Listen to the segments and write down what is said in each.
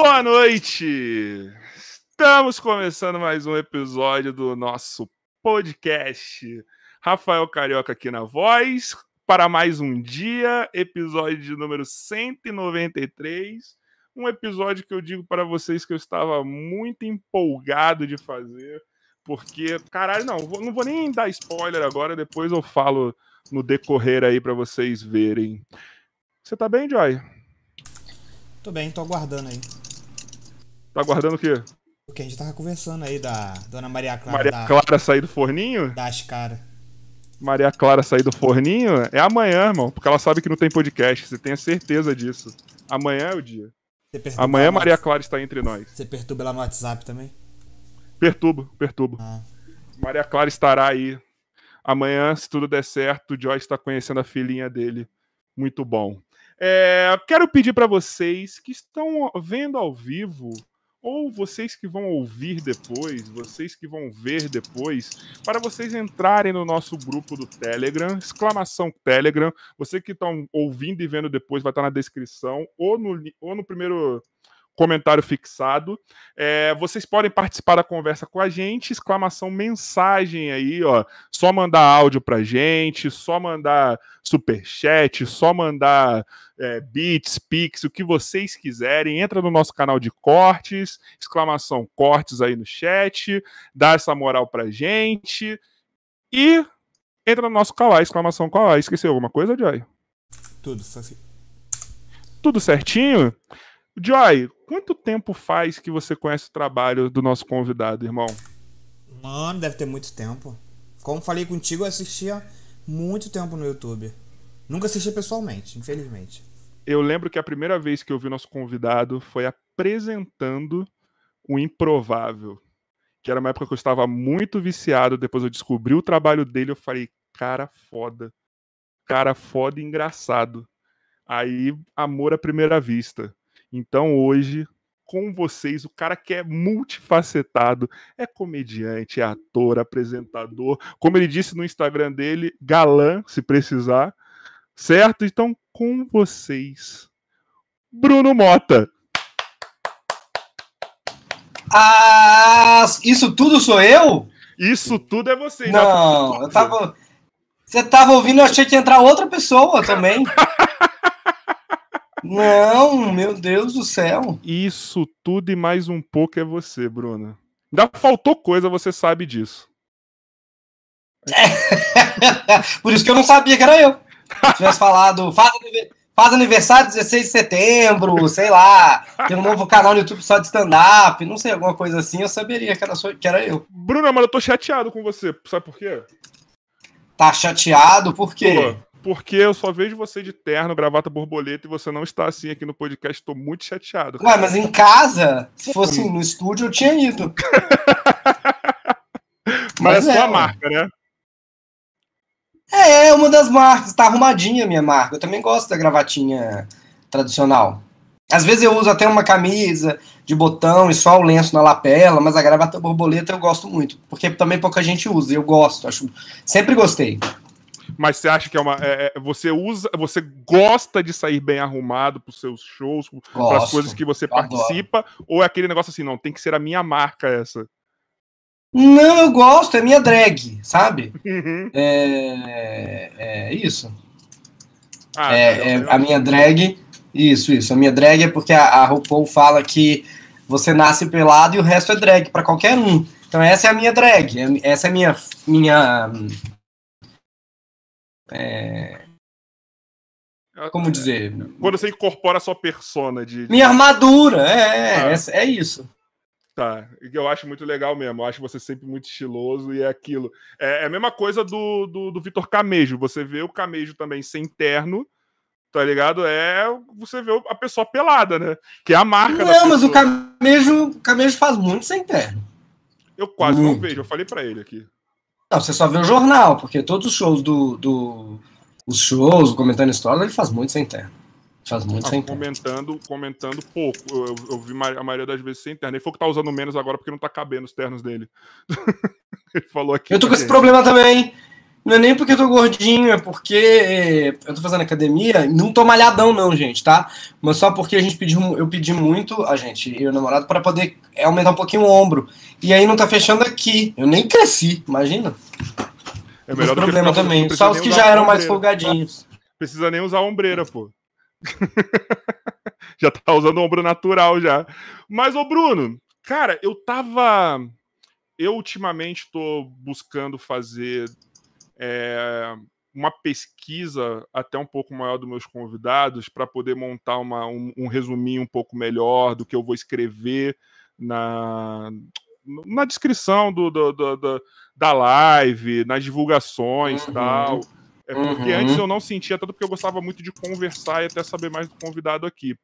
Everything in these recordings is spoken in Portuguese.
Boa noite! Estamos começando mais um episódio do nosso podcast. Rafael Carioca aqui na voz, para mais um dia, episódio de número 193. Um episódio que eu digo para vocês que eu estava muito empolgado de fazer, porque, caralho, não, não vou nem dar spoiler agora, depois eu falo no decorrer aí para vocês verem. Você tá bem, Joy? Tô bem, tô aguardando aí. Tá aguardando o quê? Porque a gente tava conversando aí da Dona Maria Clara. Maria da, Clara sair do forninho? Das caras. Maria Clara sair do forninho? É amanhã, irmão, porque ela sabe que não tem podcast. Você tenha certeza disso. Amanhã é o dia. Amanhã Maria Clara está entre nós. Você perturba lá no WhatsApp também? Perturbo, perturbo. Ah. Maria Clara estará aí. Amanhã, se tudo der certo, o Joyce está conhecendo a filhinha dele. Muito bom. É, quero pedir para vocês que estão vendo ao vivo ou vocês que vão ouvir depois, vocês que vão ver depois, para vocês entrarem no nosso grupo do Telegram, exclamação Telegram. Você que estão ouvindo e vendo depois vai estar na descrição ou no, ou no primeiro comentário fixado. É, vocês podem participar da conversa com a gente, exclamação mensagem aí, ó. Só mandar áudio pra gente, só mandar super chat, só mandar é, beats, pix, o que vocês quiserem. Entra no nosso canal de cortes, exclamação cortes aí no chat, dá essa moral pra gente e entra no nosso Kawaii, exclamação Kawaii. Esqueceu alguma coisa, Joy? Tudo, assim. Tudo certinho? Joy, quanto tempo faz que você conhece o trabalho do nosso convidado, irmão? Mano, deve ter muito tempo. Como falei contigo, eu assistia muito tempo no YouTube. Nunca assisti pessoalmente, infelizmente. Eu lembro que a primeira vez que eu vi nosso convidado foi apresentando o Improvável. Que era uma época que eu estava muito viciado. Depois eu descobri o trabalho dele. Eu falei, cara foda. Cara foda e engraçado. Aí, amor à primeira vista. Então hoje, com vocês, o cara que é multifacetado, é comediante, é ator, apresentador, como ele disse no Instagram dele, galã, se precisar, certo? Então, com vocês, Bruno Mota. Ah, isso tudo sou eu? Isso tudo é você. Não, eu tava. Você tava ouvindo, eu achei que ia entrar outra pessoa também. Não, meu Deus do céu. Isso tudo e mais um pouco é você, Bruna. Ainda faltou coisa, você sabe disso. Por isso que eu não sabia que era eu. Se tivesse falado, faz, faz aniversário 16 de setembro, sei lá, tem um novo canal no YouTube só de stand-up, não sei, alguma coisa assim, eu saberia que era, que era eu. Bruna, mas eu tô chateado com você, sabe por quê? Tá chateado? Por quê? Pô porque eu só vejo você de terno, gravata borboleta e você não está assim aqui no podcast. Estou muito chateado. Cara. Ué, mas em casa, se fosse no estúdio, eu tinha ido. mas, mas é sua é, marca, né? É, é uma das marcas. Tá arrumadinha a minha marca. Eu também gosto da gravatinha tradicional. Às vezes eu uso até uma camisa de botão e só o lenço na lapela, mas a gravata borboleta eu gosto muito, porque também pouca gente usa. Eu gosto, acho, sempre gostei mas você acha que é uma. É, é você usa, você gosta de sair bem arrumado para os seus shows, para as coisas que você participa, adoro. ou é aquele negócio assim, não, tem que ser a minha marca essa? Não, eu gosto, é minha drag, sabe? Uhum. É, é, isso. Ah, é, é a minha drag, isso, isso. A minha drag é porque a, a RuPaul fala que você nasce pelado e o resto é drag para qualquer um. Então essa é a minha drag, é, essa é a minha, minha é... Como dizer? Quando você incorpora a sua persona de. Minha armadura, é, ah. é, é isso. Tá, eu acho muito legal mesmo. Eu acho você sempre muito estiloso e é aquilo. É, é a mesma coisa do, do, do Vitor Camejo. Você vê o Camejo também sem terno, tá ligado? É você vê a pessoa pelada, né? Que é a marca Não, mas o Camejo, o Camejo faz muito sem terno. Eu quase muito. não vejo, eu falei para ele aqui. Não, você só vê o jornal, porque todos os shows do. do os shows, comentando história, ele faz muito sem terno. Faz muito não, sem comentando, comentando pouco. Eu, eu, vi a maioria das vezes sem terno. Ele falou que tá usando menos agora porque não tá cabendo os ternos dele. ele falou aqui. Eu tô com esse problema também. Não é nem porque eu tô gordinho, é porque eu tô fazendo academia. Não tô malhadão, não, gente, tá? Mas só porque a gente pediu, eu pedi muito, a gente e o namorado, para poder aumentar um pouquinho o ombro. E aí não tá fechando aqui. Eu nem cresci, imagina. É melhor Esse problema também. Só os que já eram mais folgadinhos. Precisa nem usar ombreira, pô. já tá usando ombro natural já. Mas, ô Bruno, cara, eu tava. Eu ultimamente tô buscando fazer é, uma pesquisa até um pouco maior dos meus convidados para poder montar uma, um, um, resuminho um pouco melhor do que eu vou escrever na, na descrição do, do, do, do da live, nas divulgações e uhum. tal. É porque uhum. antes eu não sentia tanto porque eu gostava muito de conversar e até saber mais do convidado aqui.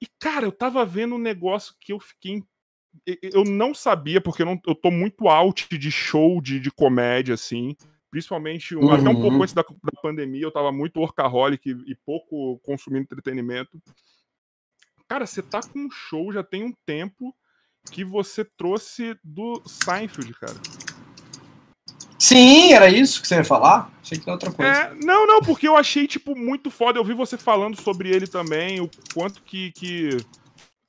E, cara, eu tava vendo um negócio que eu fiquei. Eu não sabia, porque eu, não, eu tô muito out de show de, de comédia, assim. Principalmente um, uhum. até um pouco uhum. antes da, da, pandemia, eu tava muito workaholic e, e pouco consumindo entretenimento. Cara, você tá com um show já tem um tempo que você trouxe do Seinfeld, cara. Sim, era isso que você ia falar? Achei que era outra coisa. É, não, não, porque eu achei, tipo, muito foda. Eu vi você falando sobre ele também, o quanto que. que...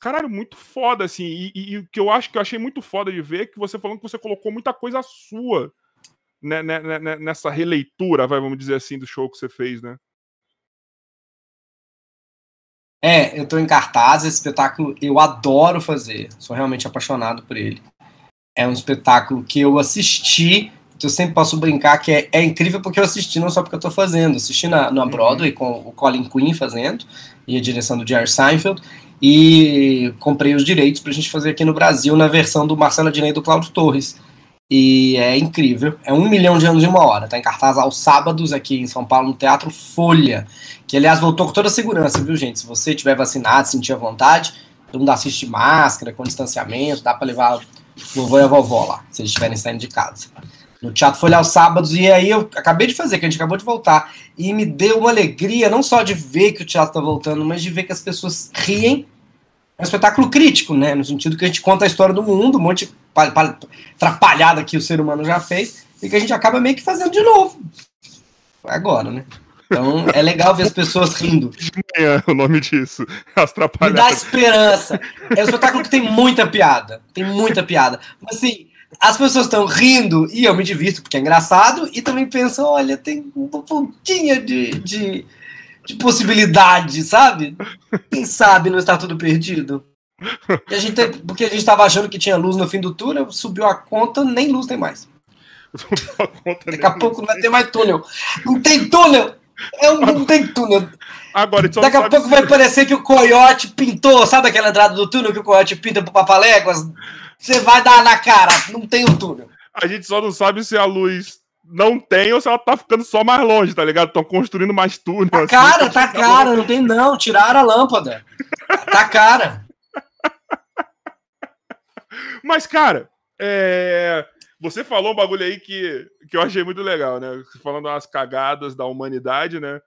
Caralho, muito foda, assim. E, e, e, o que eu acho que eu achei muito foda de ver é que você falando que você colocou muita coisa sua né, né, né, né nessa releitura, vai, vamos dizer assim, do show que você fez, né? É, eu tô em cartaz, esse espetáculo eu adoro fazer, sou realmente apaixonado por ele. É um espetáculo que eu assisti eu sempre posso brincar que é, é, incrível porque eu assisti, não só porque eu tô fazendo. Assisti na, na uhum. Broadway com o Colin Quinn fazendo, e a direção do Jerry Seinfeld, e comprei os direitos pra gente fazer aqui no Brasil na versão do Marcelo Adnet e do Cláudio Torres. E é incrível. É um milhão de anos e uma hora. Tá em cartaz aos sábados aqui em São Paulo, no Teatro Folha. Que, aliás, voltou com toda a segurança, viu, gente? Se você tiver vacinado, sentir a vontade, todo mundo assiste máscara, com distanciamento, dá para levar o vovô e a vovó lá, se eles estiverem saindo de casa no Teatro Folha aos sábados, e aí eu acabei de fazer, que a gente acabou de voltar, e me deu uma alegria, não só de ver que o teatro está voltando, mas de ver que as pessoas riem. É um espetáculo crítico, né? No sentido que a gente conta a história do mundo, um monte de atrapalhada que o ser humano já fez, e que a gente acaba meio que fazendo de novo. Agora, né? Então é legal ver as pessoas rindo. É o nome disso. As Me dá esperança. É um espetáculo que tem muita piada. Tem muita piada. Mas assim, as pessoas estão rindo e eu me divirto porque é engraçado e também pensam, olha, tem uma pontinha de, de, de possibilidade, sabe? Quem sabe não está tudo perdido? E a gente, porque a gente estava achando que tinha luz no fim do túnel, subiu a conta, nem luz tem mais. Daqui a pouco não vai ter mais túnel. Não tem túnel! É um, não tem túnel. Agora, Daqui a pouco vai parecer que o coiote pintou, sabe aquela entrada do túnel que o coiote pinta pro Papaléguas? Você vai dar na cara, não tem o túnel. A gente só não sabe se a luz não tem ou se ela tá ficando só mais longe, tá ligado? Estão construindo mais túnel. Tá assim, cara, tá cara, não tem não. Tiraram a lâmpada. Tá cara. Mas, cara, é... você falou um bagulho aí que, que eu achei muito legal, né? Falando das cagadas da humanidade, né?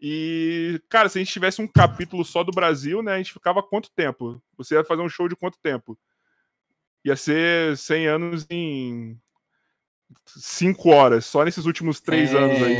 E, cara, se a gente tivesse um capítulo só do Brasil, né? A gente ficava quanto tempo? Você ia fazer um show de quanto tempo? Ia ser 100 anos em 5 horas, só nesses últimos 3 é... anos aí.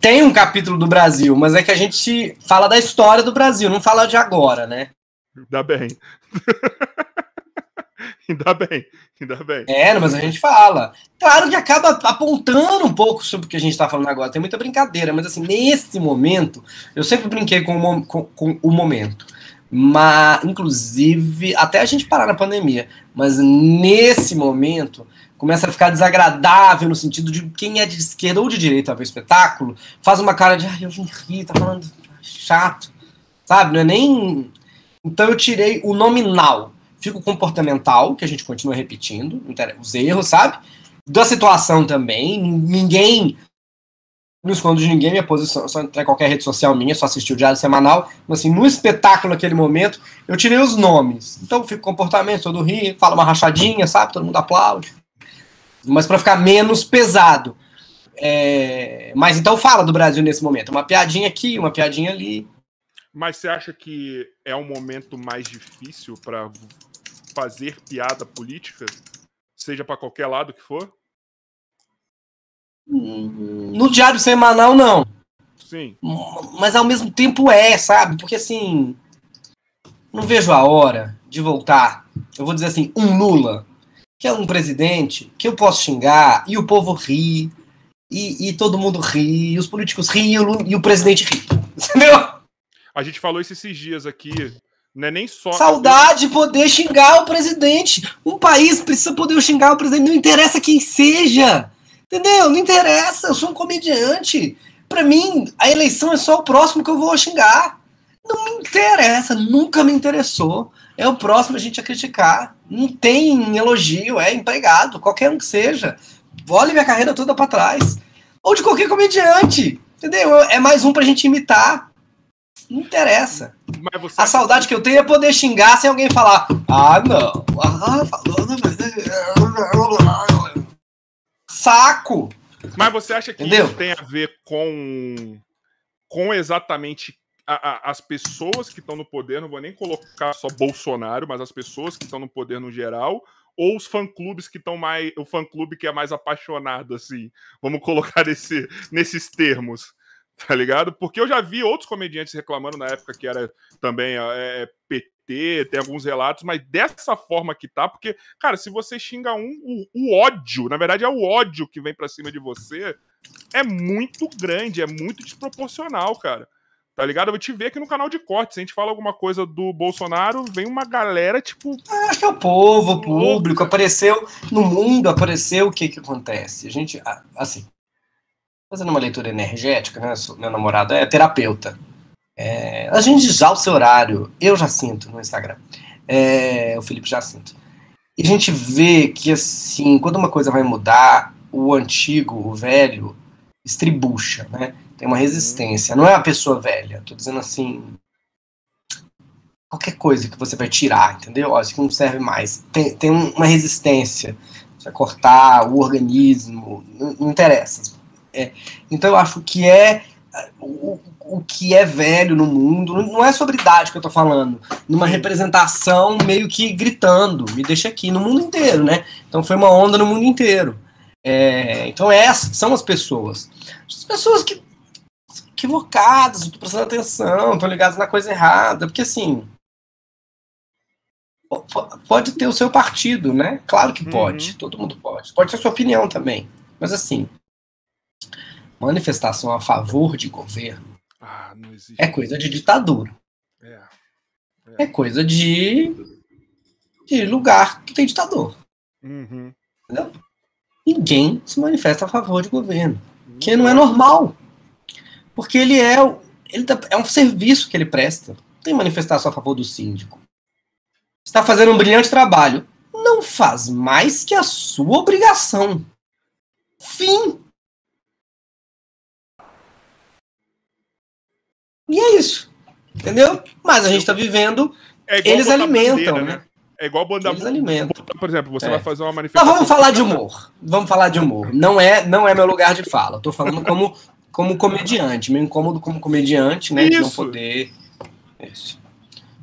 Tem um capítulo do Brasil, mas é que a gente fala da história do Brasil, não fala de agora, né? Ainda bem. ainda bem, ainda bem. É, mas a gente fala. Claro que acaba apontando um pouco sobre o que a gente está falando agora. Tem muita brincadeira, mas assim, nesse momento, eu sempre brinquei com o, com, com o momento mas inclusive até a gente parar na pandemia, mas nesse momento começa a ficar desagradável no sentido de quem é de esquerda ou de direita a ver o espetáculo, faz uma cara de ai, eu ri, tá falando chato, sabe? Não é nem. Então eu tirei o nominal, fica o comportamental, que a gente continua repetindo, os erros, sabe? Da situação também, ninguém não escondo de ninguém, minha posição, só entrar em qualquer rede social minha, só assistir o Diário Semanal. Mas assim, no espetáculo naquele momento, eu tirei os nomes. Então fica comportamento, todo ri, fala uma rachadinha, sabe? Todo mundo aplaude. Mas para ficar menos pesado. É... Mas então fala do Brasil nesse momento. Uma piadinha aqui, uma piadinha ali. Mas você acha que é um momento mais difícil para fazer piada política? seja para qualquer lado que for? No diário semanal, não. Sim. Mas ao mesmo tempo é, sabe? Porque assim. Não vejo a hora de voltar. Eu vou dizer assim, um Lula, que é um presidente que eu posso xingar e o povo ri, e, e todo mundo ri, e os políticos riem e o, e o presidente ri. Entendeu? A gente falou isso esses dias aqui. Não é nem só. Saudade de poder xingar o presidente. Um país precisa poder xingar o presidente, não interessa quem seja. Entendeu? Não interessa, eu sou um comediante. Para mim, a eleição é só o próximo que eu vou xingar. Não me interessa, nunca me interessou. É o próximo a gente a criticar. Não tem elogio, é empregado, qualquer um que seja. Olhe minha carreira toda para trás. Ou de qualquer comediante. Entendeu? É mais um pra gente imitar. Não interessa. a saudade que eu tenho é poder xingar sem alguém falar. Ah, não. Ah, Saco! Mas você acha que Entendeu? isso tem a ver com, com exatamente a, a, as pessoas que estão no poder? Não vou nem colocar só Bolsonaro, mas as pessoas que estão no poder no geral, ou os fã-clubes que estão mais. O fã-clube que é mais apaixonado, assim. Vamos colocar esse, nesses termos. Tá ligado? Porque eu já vi outros comediantes reclamando na época que era também é, PT, tem alguns relatos, mas dessa forma que tá, porque, cara, se você xinga um, o, o ódio, na verdade é o ódio que vem para cima de você, é muito grande, é muito desproporcional, cara. Tá ligado? Eu vou te ver aqui no canal de cortes. Se a gente fala alguma coisa do Bolsonaro, vem uma galera, tipo. Acho que é o povo, o público. Apareceu no mundo, apareceu o que que acontece. A gente, assim, fazendo uma leitura energética, né? Meu namorado é terapeuta. É, a gente já o seu horário, eu já sinto no Instagram. É, o Felipe já sinto. E a gente vê que, assim, quando uma coisa vai mudar, o antigo, o velho, estribucha, né? tem uma resistência. Não é a pessoa velha. Tô dizendo assim. Qualquer coisa que você vai tirar, entendeu? Ó, isso aqui não serve mais. Tem, tem uma resistência. Você vai cortar o organismo. Não, não interessa. É, então eu acho que é. O, o que é velho no mundo, não é sobre idade que eu tô falando, numa representação meio que gritando, me deixa aqui, no mundo inteiro, né? Então foi uma onda no mundo inteiro. É, então essas são as pessoas. As pessoas que equivocadas, não tô prestando atenção, estão ligadas na coisa errada, porque assim. Pode ter o seu partido, né? Claro que pode, uhum. todo mundo pode. Pode ter a sua opinião também. Mas assim, manifestação a favor de governo ah, é coisa de ditadura. É. É. é coisa de, de lugar que tem ditador. Uhum. Entendeu? Ninguém se manifesta a favor de governo. Que não é normal. Porque ele é, ele tá, é um serviço que ele presta. Não tem manifestação a favor do síndico. Está fazendo um brilhante trabalho. Não faz mais que a sua obrigação. Fim. E é isso. Entendeu? Mas a gente está vivendo. É eles alimentam, bandeira, né? né? É igual banda Eles alimentam. Por exemplo, você é. vai fazer uma manifestação. Mas vamos falar de humor. Vamos falar de humor. Não é, não é meu lugar de fala. Estou falando como como comediante, meio incômodo como comediante, né? Isso. De não poder. Isso.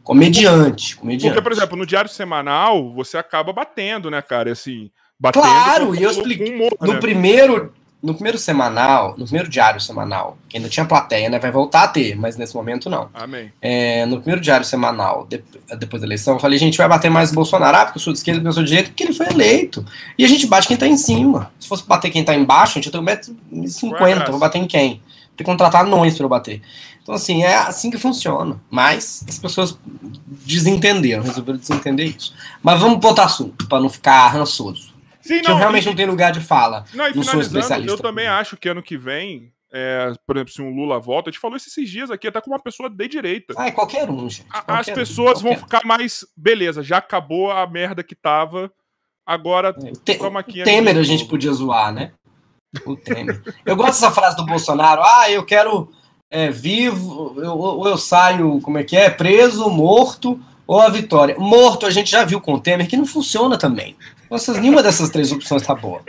Comediante, comediante. Porque, por exemplo, no Diário Semanal, você acaba batendo, né, cara? Assim, batendo. Claro, e eu expliquei. Humor, no né? primeiro no primeiro semanal, no primeiro diário semanal, que ainda tinha plateia, né? Vai voltar a ter, mas nesse momento não. Amém. É, no primeiro diário semanal, de, depois da eleição, eu falei, gente, vai bater mais Bolsonaro, ah, porque eu sou de esquerda, porque eu sou de direita, porque ele foi eleito. E a gente bate quem tá em cima. Se fosse bater quem tá embaixo, a gente tem 1,50m, vou bater em quem? Tem que contratar anões pra eu bater. Então, assim, é assim que funciona. Mas as pessoas desentenderam, resolveram desentender isso. Mas vamos botar assunto, pra não ficar rançoso. Sim, não, eu realmente e... não tenho lugar de fala. Não, e não sou especialista. Eu também acho que ano que vem, é, por exemplo, se um Lula volta, a gente falou esses dias aqui, até com uma pessoa de direita. Ah, é qualquer um, gente. Qualquer As pessoas um, vão ficar mais. Beleza, já acabou a merda que tava. Agora, é, Te, toma aqui. Temer a gente podia zoar, né? O Temer. eu gosto dessa frase do Bolsonaro. Ah, eu quero é, vivo, ou eu, eu, saio, como é que é? Preso, morto, ou a vitória. Morto a gente já viu com o Temer que não funciona também. Nossa, nenhuma dessas três opções tá boa.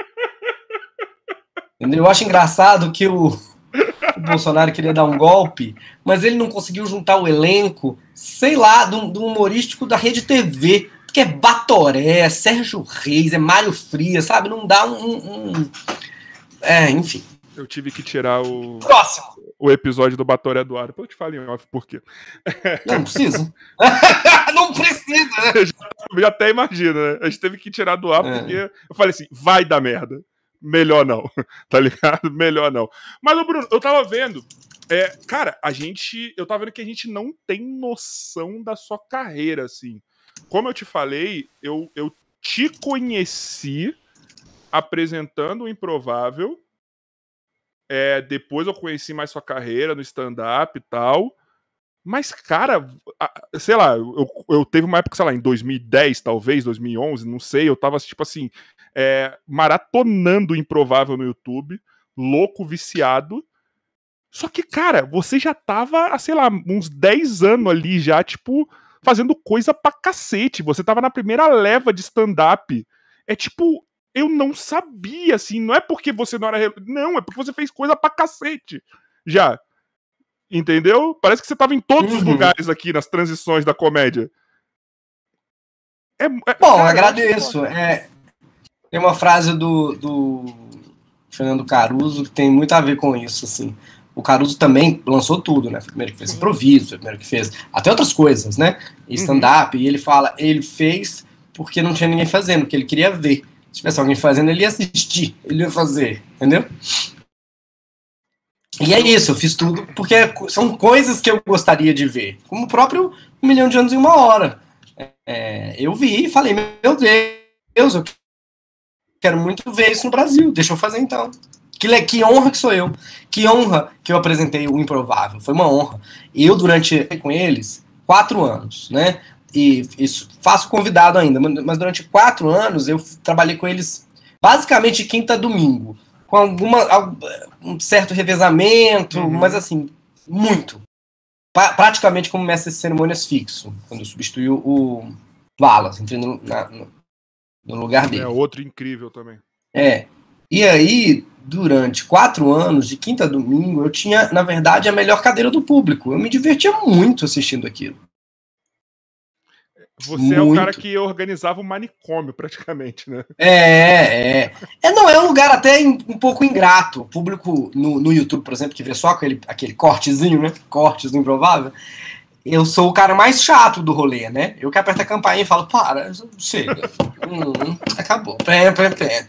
Eu acho engraçado que o, o, Bolsonaro queria dar um golpe, mas ele não conseguiu juntar o elenco, sei lá, do, do humorístico da Rede TV. Porque é Batoré, é Sérgio Reis, é Mário Frias, sabe? Não dá um, um. É, enfim. Eu tive que tirar o. Próximo! O episódio do Batoré do ar. Depois eu te falo em off por quê. Não precisa. não precisa, né? Eu já, até imagino, né? A gente teve que tirar do ar é. porque eu falei assim: vai dar merda. Melhor não. Tá ligado? Melhor não. Mas, o Bruno, eu tava vendo. É, cara, a gente. Eu tava vendo que a gente não tem noção da sua carreira, assim como eu te falei, eu, eu te conheci apresentando o Improvável. É, depois eu conheci mais sua carreira no stand-up e tal. Mas, cara, sei lá, eu, eu teve uma época, sei lá, em 2010, talvez, 2011, não sei, eu tava, tipo assim, é, maratonando o Improvável no YouTube, louco, viciado. Só que, cara, você já tava, sei lá, uns 10 anos ali já, tipo, fazendo coisa pra cacete. Você tava na primeira leva de stand-up. É tipo, eu não sabia, assim. Não é porque você não era. Não, é porque você fez coisa pra cacete. Já. Entendeu? Parece que você tava em todos uhum. os lugares aqui nas transições da comédia. É, é, Bom, cara, agradeço. É, tem uma frase do, do Fernando Caruso que tem muito a ver com isso, assim o Caruso também lançou tudo, né? Foi o primeiro que fez improviso, foi o primeiro que fez até outras coisas, né? E uhum. stand-up, uhum. e ele fala, ele fez porque não tinha ninguém fazendo, porque ele queria ver. Se tivesse alguém fazendo, ele ia assistir, ele ia fazer, entendeu? E é isso, eu fiz tudo porque são coisas que eu gostaria de ver. Como o próprio Um Milhão de Anos em Uma Hora. É, eu vi e falei, meu Deus, eu quero muito ver isso no Brasil, deixa eu fazer então. Que, que honra que sou eu. Que honra que eu apresentei o Improvável. Foi uma honra. Eu, durante com eles, quatro anos, né? E isso, faço convidado ainda, mas durante quatro anos eu trabalhei com eles basicamente quinta a domingo. Com alguma, um certo revezamento, uhum. mas assim, muito. Pra, praticamente como mestre de cerimônias fixo, quando substituiu o Wallace, entrei no, na, no, no lugar dele. É outro incrível também. É. E aí, durante quatro anos, de quinta a domingo, eu tinha, na verdade, a melhor cadeira do público. Eu me divertia muito assistindo aquilo. Você muito. é o cara que organizava o manicômio, praticamente, né? É, é. é não, é um lugar até um pouco ingrato. O público no, no YouTube, por exemplo, que vê só aquele, aquele cortezinho, né? Cortes do improvável eu sou o cara mais chato do rolê, né? Eu que aperto a campainha e falo, para, chega. hum, acabou. Pé, pé, pé.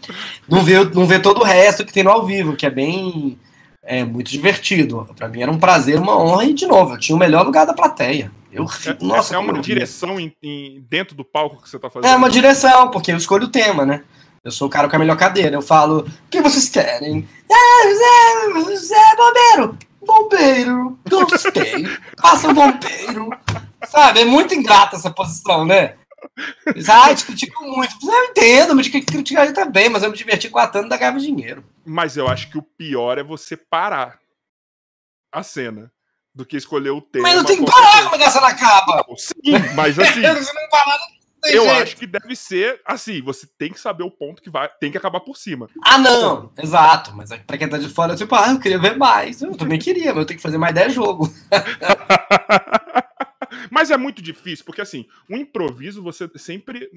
Não vê, não vê todo o resto que tem no ao vivo, que é bem. É muito divertido. Para mim era um prazer, uma honra, e de novo, eu tinha o melhor lugar da plateia. Eu, é, nossa, é uma direção em, em, dentro do palco que você tá fazendo? É uma direção, porque eu escolho o tema, né? Eu sou o cara com a melhor cadeira. Eu falo, o que vocês querem? Ah, José, José Bombeiro! Bombeiro, gostei. Faça um bombeiro. Sabe, é muito ingrata essa posição, né? Ah, te critico muito. Eu entendo, me criticaria também, mas eu me diverti quatro anos da ganhava dinheiro. Mas eu acho que o pior é você parar a cena do que escolher o tema. Mas não tem que parar como a cena acaba. sim, mas assim. Eu jeito. acho que deve ser assim, você tem que saber o ponto que vai, tem que acabar por cima. Ah, não, exato, mas pra quem tá de fora, tipo, ah, eu queria ver mais. Eu também queria, mas eu tenho que fazer mais 10 jogos. mas é muito difícil, porque assim, um improviso você sempre.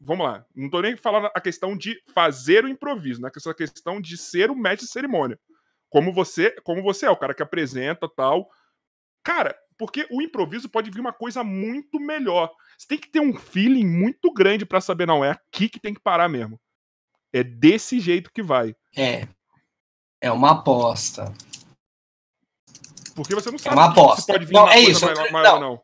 Vamos lá, não tô nem falando a questão de fazer o improviso, né? Essa questão de ser o mestre de cerimônia. Como você, como você é, o cara que apresenta tal. Cara, porque o improviso pode vir uma coisa muito melhor. Você tem que ter um feeling muito grande para saber, não, é aqui que tem que parar mesmo. É desse jeito que vai. É. É uma aposta. Porque você não é sabe é uma aposta. pode vir não, é isso. Maior, maior, não. não.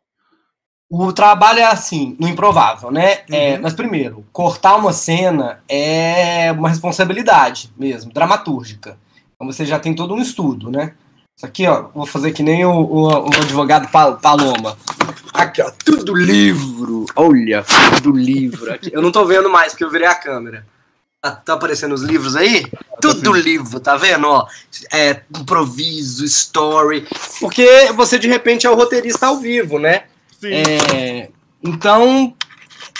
O trabalho é assim, no improvável, né? É, uhum. É, mas primeiro, cortar uma cena é uma responsabilidade mesmo, dramatúrgica. Então você já tem todo um estudo, né? Isso aqui, ó, vou fazer que nem o, o, o advogado Paloma. Aqui, ó, tudo do livro. Olha, tudo do livro. Aqui. Eu não tô vendo mais, porque eu virei a câmera. Tá, tá aparecendo os livros aí? Tudo do livro, tá vendo? Ó, é, improviso, story. Porque você, de repente, é o roteirista ao vivo, né? Sim. É, então,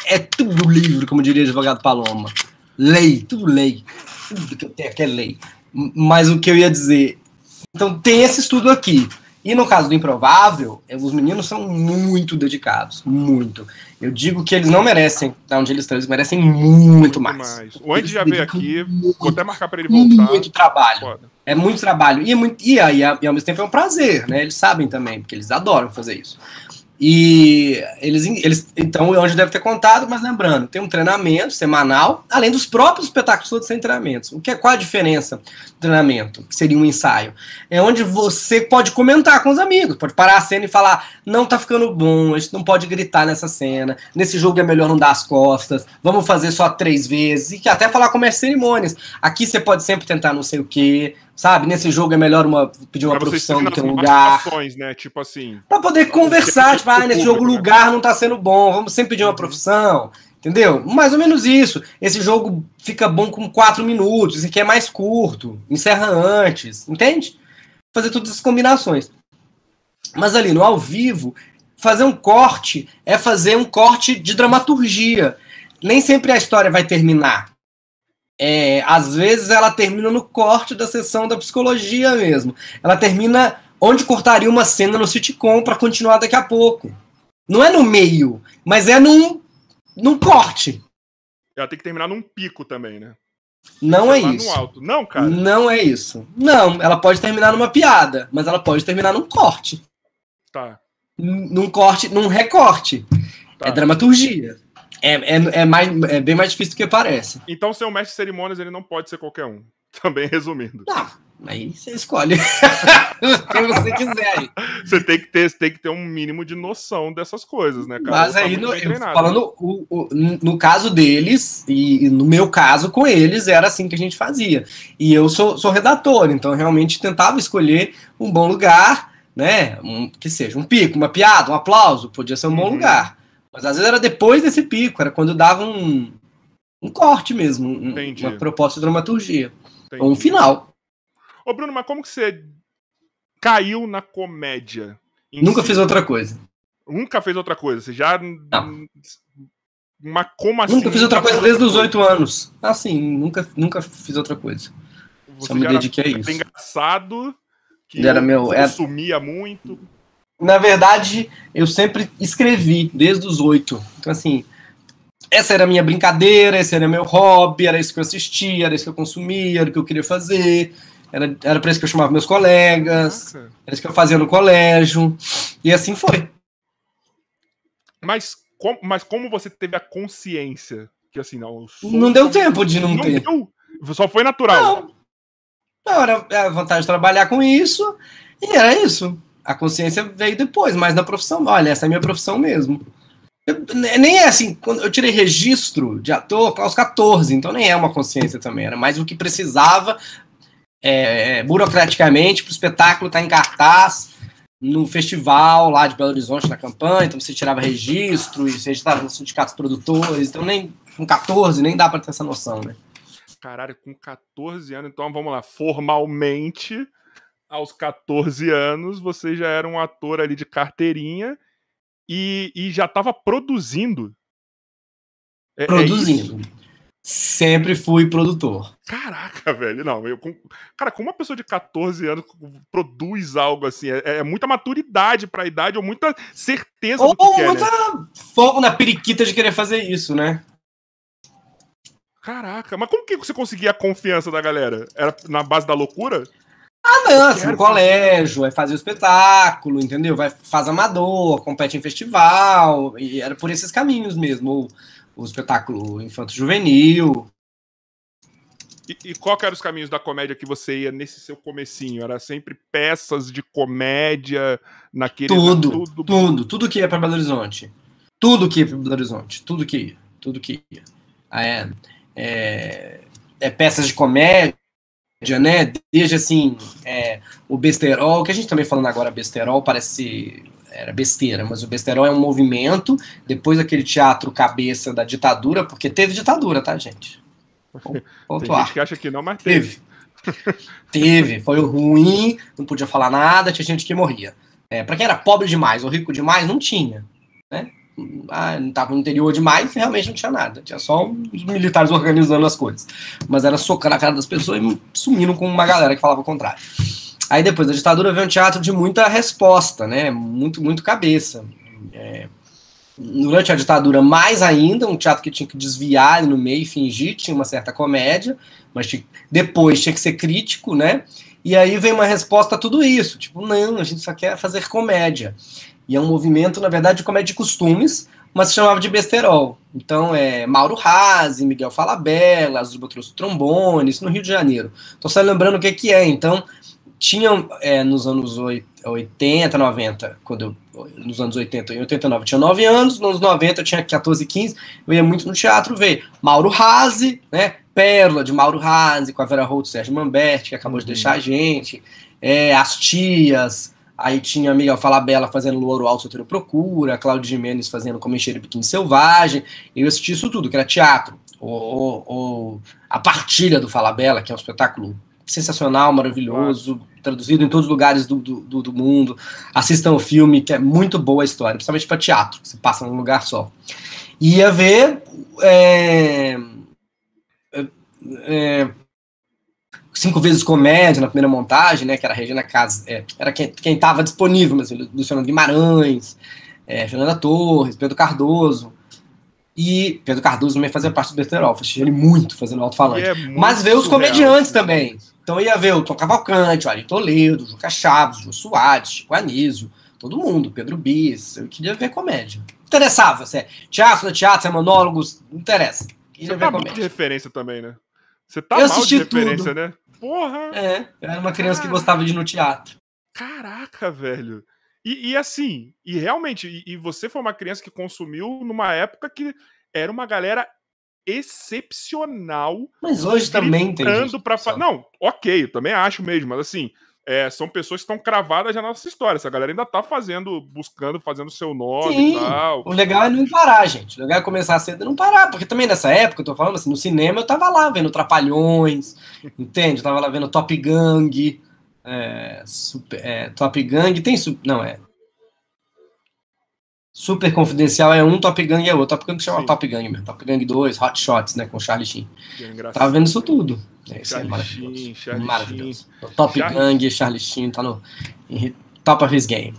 é tudo do livro, como diria o advogado Paloma. Lei, tudo lei. Tudo que eu tenho aqui é lei. Mas o que eu ia dizer então tem esse estudo aqui. E no caso do Improvável, eh, os meninos são muito dedicados, muito. Eu digo que eles não merecem da onde eles estão, eles merecem muito mais. mais. O Andy já veio aqui, vou até marcar para ele voltar. Muito trabalho. Foda. É muito trabalho. E, é muito, e, e, e ao mesmo tempo é um prazer, né? Eles sabem também, porque eles adoram fazer isso. E eles, eles então o Anjo deve ter contado, mas lembrando, tem um treinamento semanal, além dos próprios espetáculos todos sem treinamentos. O que é, qual a diferença do treinamento, que seria um ensaio? É onde você pode comentar com os amigos, pode parar a cena e falar: não tá ficando bom, a gente não pode gritar nessa cena, nesse jogo é melhor não dar as costas, vamos fazer só três vezes, e até falar como é cerimônias. Aqui você pode sempre tentar não sei o quê. Sabe, nesse jogo é melhor uma, pedir uma pra profissão do que um lugar. Né? Tipo assim. Pra poder conversar, tipo, ah, nesse jogo o lugar não tá sendo bom, vamos sempre pedir uma uhum. profissão. Entendeu? Mais ou menos isso. Esse jogo fica bom com quatro minutos, esse aqui é mais curto, encerra antes, entende? Fazer todas as combinações. Mas ali no ao vivo, fazer um corte é fazer um corte de dramaturgia. Nem sempre a história vai terminar é, às vezes ela termina no corte da sessão da psicologia mesmo. Ela termina onde cortaria uma cena no sitcom para continuar daqui a pouco. Não é no meio, mas é num, num corte. Ela tem que terminar num pico também, né? Não é isso. Não, cara. Não é isso. Não, ela pode terminar numa piada, mas ela pode terminar num corte. Tá. Num corte, num recorte. Tá. É dramaturgia. É, é, é, mais, é bem mais difícil do que parece. Então, ser um mestre de cerimônias, ele não pode ser qualquer um. Também resumindo. Não, aí você escolhe. Quem você quiser. Você tem que, ter, tem que ter um mínimo de noção dessas coisas, né, cara? Mas aí, no, falando o, o, no caso deles, e no meu caso com eles, era assim que a gente fazia. E eu sou, sou redator, então realmente tentava escolher um bom lugar, né? Um, que seja um pico, uma piada, um aplauso, podia ser um bom uhum. lugar. Mas às vezes era depois desse pico, era quando dava um, um corte mesmo, um, uma proposta de dramaturgia. Entendi. Ou um final. Ô, Bruno, mas como que você caiu na comédia? Nunca si? fiz outra coisa. Nunca fez outra coisa? Você já. Não. Mas como assim? Nunca fiz outra coisa desde os oito anos. Assim, nunca, nunca fiz outra coisa. Você Só me dediquei a isso. engraçado, que era meu, consumia era... muito na verdade, eu sempre escrevi, desde os oito. Então, assim, essa era a minha brincadeira, esse era meu hobby, era isso que eu assistia, era isso que eu consumia, era o que eu queria fazer, era, era para isso que eu chamava meus colegas, Nossa. era isso que eu fazia no colégio, e assim foi. Mas, com, mas como você teve a consciência que, assim, não... Não deu tempo de não, não ter. Deu, só foi natural. Não. Não, era a vontade de trabalhar com isso, e era isso a consciência veio depois, mas na profissão, olha, essa é a minha profissão mesmo. Eu, nem é assim, quando eu tirei registro de ator aos 14, então nem é uma consciência também, era mais o que precisava é, burocraticamente para o espetáculo estar tá em cartaz no festival lá de Belo Horizonte, na campanha, então você tirava registro e você registrava nos sindicatos produtores, então nem com 14 nem dá para ter essa noção, né? Caralho, com 14 anos, então vamos lá, formalmente aos 14 anos, você já era um ator ali de carteirinha e, e já estava produzindo. É, é produzindo. É Sempre fui produtor. Caraca, velho. Não, eu. Cara, como uma pessoa de 14 anos produz algo assim? É, é muita maturidade para a idade ou muita certeza ou, que quer, muita né? fogo na periquita de querer fazer isso, né? Caraca, mas como que você conseguia a confiança da galera? Era na base da loucura? Ah, assim, no colégio, vai fazer o espetáculo, entendeu? Vai faz amador, compete em festival, e era por esses caminhos mesmo, o, o espetáculo infanto-juvenil. E, e qual eram os caminhos da comédia que você ia nesse seu comecinho? Era sempre peças de comédia naquele... Tudo, tudo, tudo, tudo que ia para Belo Horizonte. Tudo que ia para Belo Horizonte, tudo que ia, tudo que ia. É, é, é peças de comédia, né? Desde assim, é, o besterol, que a gente também falando agora besterol parece era besteira, mas o besterol é um movimento depois daquele teatro cabeça da ditadura, porque teve ditadura, tá, gente? Tem gente que acha que não, mas teve. Teve, teve foi ruim, não podia falar nada, tinha gente que morria. É, para quem era pobre demais ou rico demais, não tinha, né? Ah, não estava no interior demais, realmente não tinha nada. Tinha só os militares organizando as coisas. Mas era socando a cara das pessoas e sumindo com uma galera que falava o contrário. Aí depois da ditadura veio um teatro de muita resposta, né? Muito, muito cabeça. É, durante a ditadura, mais ainda, um teatro que tinha que desviar no meio fingir, tinha uma certa comédia, mas tinha, depois tinha que ser crítico, né? E aí vem uma resposta a tudo isso, tipo, não, a gente só quer fazer comédia. E é um movimento, na verdade, de comédia de costumes, mas se chamava de besterol. Então é Mauro Razzi, Miguel Falabella, Azuba trouxe trombone, isso no Rio de Janeiro. Tô só lembrando o que, que é. Então, tinham é, nos anos 80, 90, quando eu, nos anos 80 e 89 eu tinha 9 anos, nos 90 eu tinha 14, 15, eu ia muito no teatro ver Mauro Razzi, né? Pérola de Mauro Razzi, com a Vera Holt, Sérgio Mamberti, que acabou uhum. de deixar a gente, é, As Tias, aí tinha Miguel Falabella fazendo Louro Alto Solteiro Procura, Cláudio Jimenez fazendo Como Encher Biquíni Selvagem, eu assisti isso tudo, que era teatro, ou, ou a partilha do Falabella, que é um espetáculo sensacional, maravilhoso, traduzido em todos os lugares do, do, do, mundo. Assistam o filme, que é muito boa a história, principalmente para teatro, que se passa num lugar só. Ia ver é, é, cinco vezes comédia na primeira montagem, né? Que era a Regina Casas, é, era quem estava disponível, mas Luciano Guimarães, é, Fernanda Torres, Pedro Cardoso. E Pedro Cardoso também fazia parte do Besterol, assisti ele muito fazendo alto-falante. É mas veio os comediantes também. Então ia ver o Tom Cavalcante, o Ari Toledo, o Juca Chaves, o Jô Soares, Chico Anísio, todo mundo, Pedro Bis. Eu queria ver comédia. Interessava, se é teatro, teatro, se é monólogos, não interessa. Queria Você tá mal de referência também, né? Você tá eu mal de referência, tudo. né? Porra! É, eu era uma criança que gostava de ir no teatro. Caraca, velho. E, e assim, e realmente, e, e, você foi uma criança que consumiu numa época que era uma galera excepcional. Mas hoje também tem. Gente, pra. Não, ok, eu também acho mesmo, mas assim, é, são pessoas que estão cravadas na nossa história. Essa galera ainda tá fazendo, buscando, fazendo seu nome Sim, e tal. O legal é não parar, gente. O legal é começar cedo e não parar. Porque também nessa época, eu tô falando assim, no cinema eu tava lá vendo Trapalhões, entende? Eu tava lá vendo Top Gang, é, super, é, Top Gang, tem. Não, é. Super Confidencial é um, Top Gang é outro. Top Gang chama Sim. Top Gang mesmo. Top Gang 2, Hot Shots, né? Com Charlie Sheen. Tava vendo isso tudo. É, isso é maravilhoso. Sheen, Charlie maravilhoso. Sheen. Top Charlie... Gang, Charlie Sheen tá no top of his game.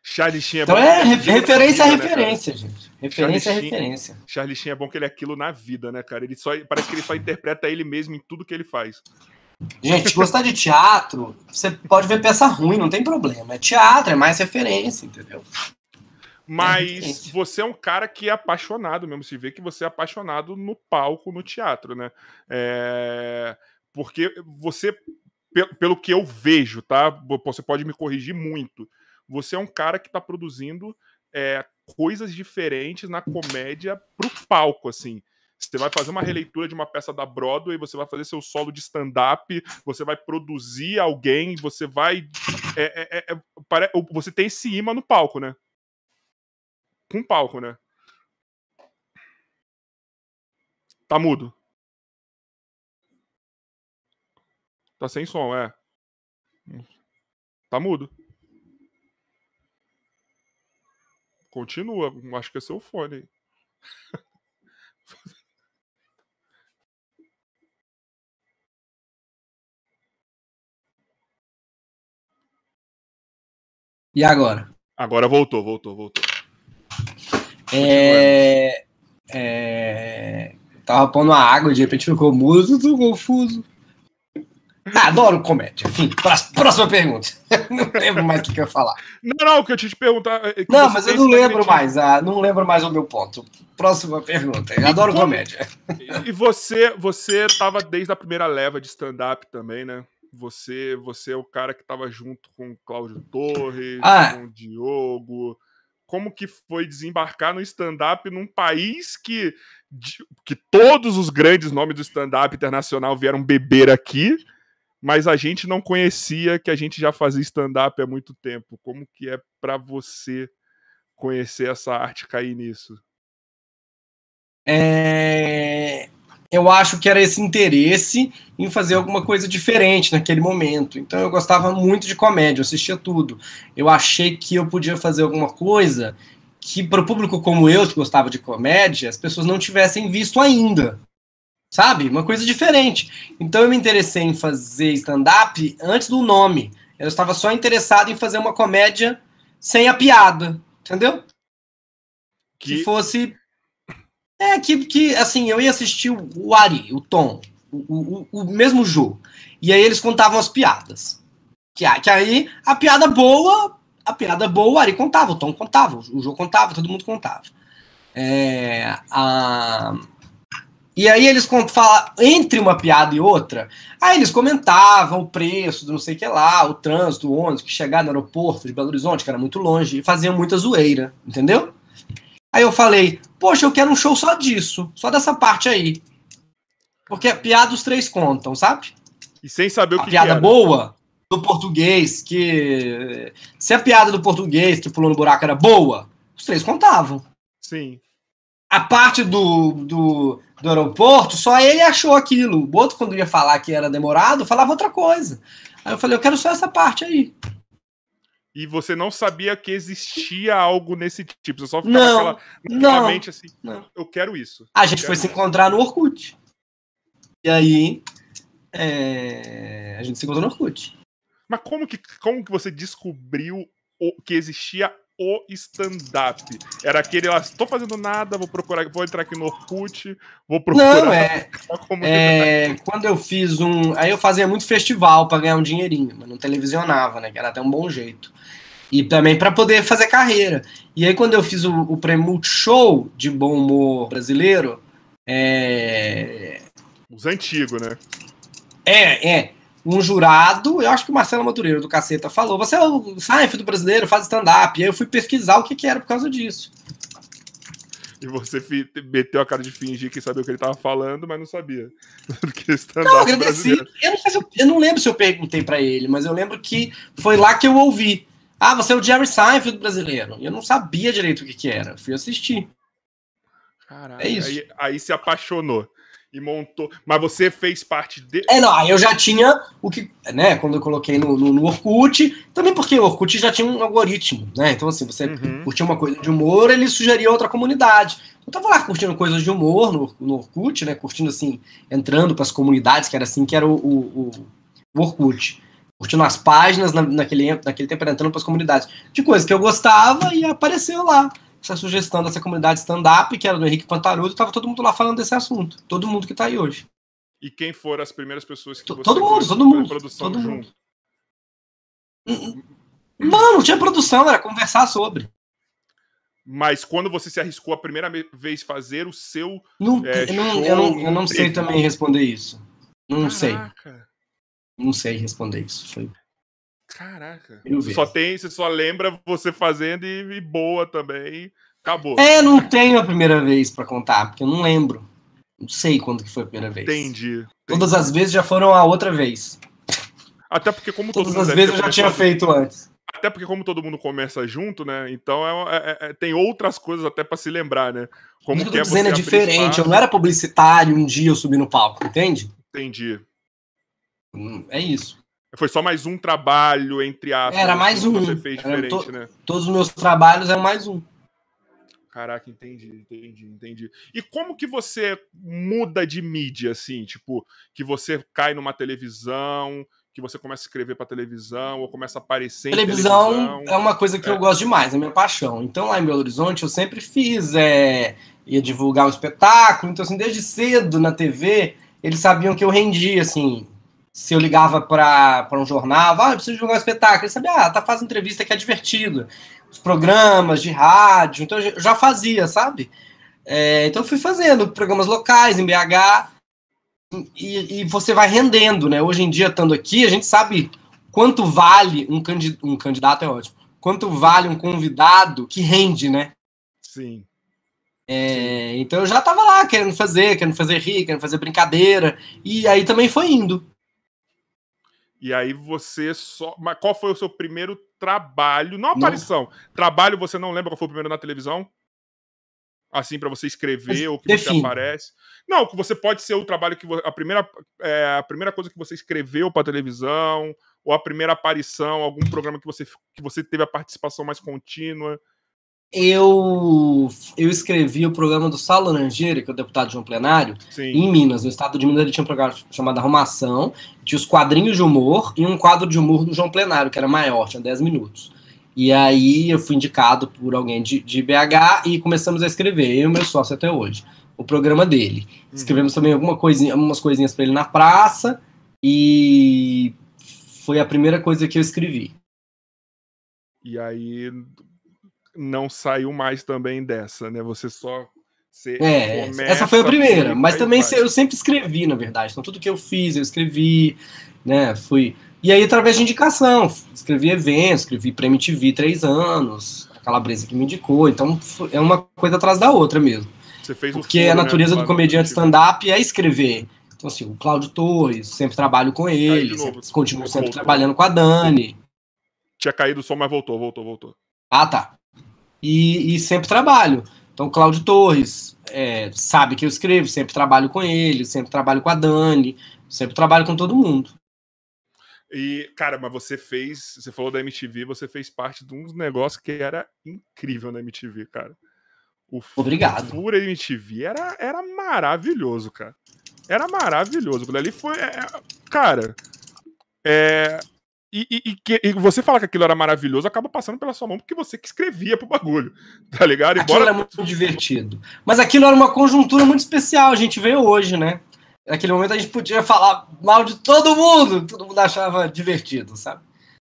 Charlie Sheen é então é, referência é referência, né, gente. Referência Charlie é referência. Charlie Sheen é bom que ele é aquilo na vida, né, cara? Ele só, parece que ele só interpreta ele mesmo em tudo que ele faz. Gente, gostar de teatro, você pode ver peça ruim, não tem problema. É teatro, é mais referência, entendeu? Mas é você é um cara que é apaixonado mesmo. Se vê que você é apaixonado no palco, no teatro, né? É... Porque você, pelo que eu vejo, tá? Você pode me corrigir muito. Você é um cara que está produzindo é, coisas diferentes na comédia pro palco, assim. Você vai fazer uma releitura de uma peça da Broadway, você vai fazer seu solo de stand-up, você vai produzir alguém, você vai. É, é, é, é você tem esse imã no palco, né? Com palco, né? Tá mudo. Tá sem som, é. Tá mudo. Continua, acho que é seu fone. E agora? Agora voltou, voltou, voltou. É, é, tava pondo a água, de repente ficou mudo, confuso. Ah, adoro comédia. Enfim, próxima pergunta. não lembro mais o que, eu ia falar. Não, não, o que eu te perguntar. É não, mas eu não lembro mais. Ah, não lembro mais o meu ponto. Próxima pergunta. Eu adoro como... comédia. E você, você tava desde a primeira leva de stand-up também, né? Você, você é o cara que tava junto com o Cláudio Torres, ah. com o Diogo como que foi desembarcar no stand-up num país que, que todos os grandes nomes do stand-up internacional vieram beber aqui, mas a gente não conhecia que a gente já fazia stand-up há muito tempo. Como que é para você conhecer essa arte, cair nisso? É eu acho que era esse interesse em fazer alguma coisa diferente naquele momento. Então eu gostava muito de comédia, eu assistia tudo. Eu achei que eu podia fazer alguma coisa que para o público como eu, que gostava de comédia, as pessoas não tivessem visto ainda. Sabe? Uma coisa diferente. Então eu me interessei em fazer stand-up antes do nome. Eu estava só interessado em fazer uma comédia sem a piada, entendeu? Que, que fosse. É, que, que assim, eu ia assistir o Ari, o Tom, o, o, o mesmo jogo. E aí eles contavam as piadas. Que, que aí a piada boa, a piada boa, o Ari contava, o Tom contava, o jogo contava, todo mundo contava. É, a... E aí eles falam, entre uma piada e outra, aí eles comentavam o preço do não sei o que lá, o trânsito, o ônibus que chegar no aeroporto de Belo Horizonte, que era muito longe, e faziam muita zoeira, entendeu? Aí eu falei, poxa, eu quero um show só disso, só dessa parte aí. Porque a piada os três contam, sabe? E sem saber o que, a piada que boa do português, que se a piada do português que pulou no buraco era boa, os três contavam. Sim. A parte do, do, do aeroporto, só ele achou aquilo. O outro, quando ia falar que era demorado, falava outra coisa. Aí eu falei, eu quero só essa parte aí. E você não sabia que existia algo nesse tipo. Você só ficava não, naquela, naquela não, mente assim, não. eu quero isso. A gente foi se encontrar no Orkut. E aí, é... a gente se encontrou no Orkut. Mas como que, como que você descobriu o, que existia o stand-up? Era aquele lá, estou fazendo nada, vou procurar, vou entrar aqui no Orkut, vou procurar. Não, é, é quando eu fiz um. Aí eu fazia muito festival para ganhar um dinheirinho, mas não televisionava, né? Que era até um bom jeito. E também para poder fazer carreira. E aí, quando eu fiz o, o prêmio Multishow de bom humor brasileiro, é, os antigos, né? É, é. Um jurado, eu acho que o Marcelo Madureira do Caceta falou: você é o Seinfeld brasileiro, faz stand-up. E aí eu fui pesquisar o que, que era por causa disso. E você meteu a cara de fingir que sabia o que ele estava falando, mas não sabia. não, agradeci. Eu não, eu, eu não, lembro se eu perguntei para ele, mas eu lembro que foi lá que eu ouvi. Ah, você é o Jerry Seinfeld brasileiro. E eu não sabia direito o que, que era. Fui assistir. Caralho, é isso. Aí, aí se apaixonou e montou. Mas você fez parte de. É, não, aí eu já tinha o que. né, quando eu coloquei no, no, no Orkut, também porque o Orkut já tinha um algoritmo, né? Então, assim, você uhum. curtia uma coisa de humor, ele sugeria outra comunidade. Eu tava lá curtindo coisas de humor no, no Orkut, né? Curtindo assim, entrando para as comunidades, que era assim que era o, o, o Orkut. Curtindo as páginas na, naquele, naquele tempo, entrando para as comunidades. De coisas que eu gostava e apareceu lá essa sugestão dessa comunidade stand-up, que era do Henrique Pantarudo, estava todo mundo lá falando desse assunto. Todo mundo que está aí hoje. E quem foram as primeiras pessoas que você Todo mundo, todo mundo. Produção todo junto? Mundo. Não, não tinha produção, era conversar sobre. Mas quando você se arriscou a primeira vez fazer o seu. Não, é, não, eu não, eu não sei também responder isso. Não Caraca. sei. Não sei responder isso. Foi Caraca. Só tem, você só lembra você fazendo e, e, boa também. Acabou. É, não tenho a primeira vez para contar, porque eu não lembro. Não sei quando que foi a primeira vez. Entendi. entendi. Todas as vezes já foram a outra vez. Até porque como Todas as vezes eu já tinha feito antes. Até porque como todo mundo começa junto, né? Então é, é, é, tem outras coisas até para se lembrar, né? Como que, que é dizendo é diferente. Eu não era publicitário um dia eu subi no palco, entende? Entendi. Hum, é isso. Foi só mais um trabalho, entre aspas. Era mais um. Você fez diferente, to né? Todos os meus trabalhos eram mais um. Caraca, entendi, entendi, entendi. E como que você muda de mídia, assim? Tipo, que você cai numa televisão, que você começa a escrever para televisão, ou começa a aparecer televisão, televisão. é uma coisa que é. eu gosto demais, é minha paixão. Então, lá em Belo Horizonte, eu sempre fiz, é, ia divulgar um espetáculo, então, assim, desde cedo na TV, eles sabiam que eu rendia, assim, se eu ligava para um jornal, ah, eu preciso jogar um espetáculo, ele sabia, ah, tá fazendo entrevista que é divertido. Os programas de rádio, então eu já fazia, sabe? É, então eu fui fazendo programas locais em BH e, e, você vai rendendo, né? Hoje em dia, estando aqui, a gente sabe quanto vale um, candid um candidato, é ótimo, quanto vale um convidado que rende, né? Sim. É. Então eu já tava lá querendo fazer, querendo fazer rir, querendo fazer brincadeira, e aí também foi indo. E aí você só. Mas qual foi o seu primeiro trabalho? Não aparição. Não. Trabalho, você não lembra qual foi o primeiro na televisão? Assim, para você escrever ou que Define. você aparece. Não, que você pode ser o trabalho que. A primeira, é, a primeira coisa que você escreveu para televisão, ou a primeira aparição, algum programa que você, que você teve a participação mais contínua. Eu, eu escrevi o programa do Saulo Laranjeira, que é o deputado João Plenário, Sim. em Minas. No estado de Minas ele tinha um programa chamado Arrumação, tinha os quadrinhos de humor e um quadro de humor do João Plenário, que era maior, tinha 10 minutos. E aí eu fui indicado por alguém de, de BH e começamos a escrever, eu e meu sócio até hoje, o programa dele. Uhum. Escrevemos também alguma coisinha, algumas coisinhas para ele na praça e foi a primeira coisa que eu escrevi. E aí não saiu mais também dessa, né? Você só. Você é, essa foi a primeira, mas também eu sempre escrevi, na verdade. Então, tudo que eu fiz, eu escrevi, né? Fui. E aí, através de indicação, escrevi eventos, escrevi para MTV três anos, a Calabresa que me indicou. Então, é uma coisa atrás da outra mesmo. Você fez Porque furo, a né, natureza né? do comediante stand-up é escrever. Então, assim, o Cláudio Torres, sempre trabalho com ele, sempre, continuo sempre voltou. trabalhando com a Dani. Tinha caído o som, mas voltou, voltou, voltou. Ah, tá e, e sempre trabalho. Então, Cláudio Torres é, sabe que eu escrevo, sempre trabalho com ele, sempre trabalho com a Dani, sempre trabalho com todo mundo. E, cara, mas você fez, você falou da MTV, você fez parte de um negócio que era incrível na MTV, cara. O Obrigado. O Fura MTV era, era maravilhoso, cara. Era maravilhoso. Aquilo ali foi. É, cara, é, e, e, e, que, e, você falar que aquilo era maravilhoso acaba passando pela sua mão porque você que escrevia pro bagulho, tá ligado? Embora... Aquilo era muito divertido. Mas aquilo era uma conjuntura muito especial, a gente vê hoje, né? Naquele momento a gente podia falar mal de todo mundo, todo mundo achava divertido, sabe?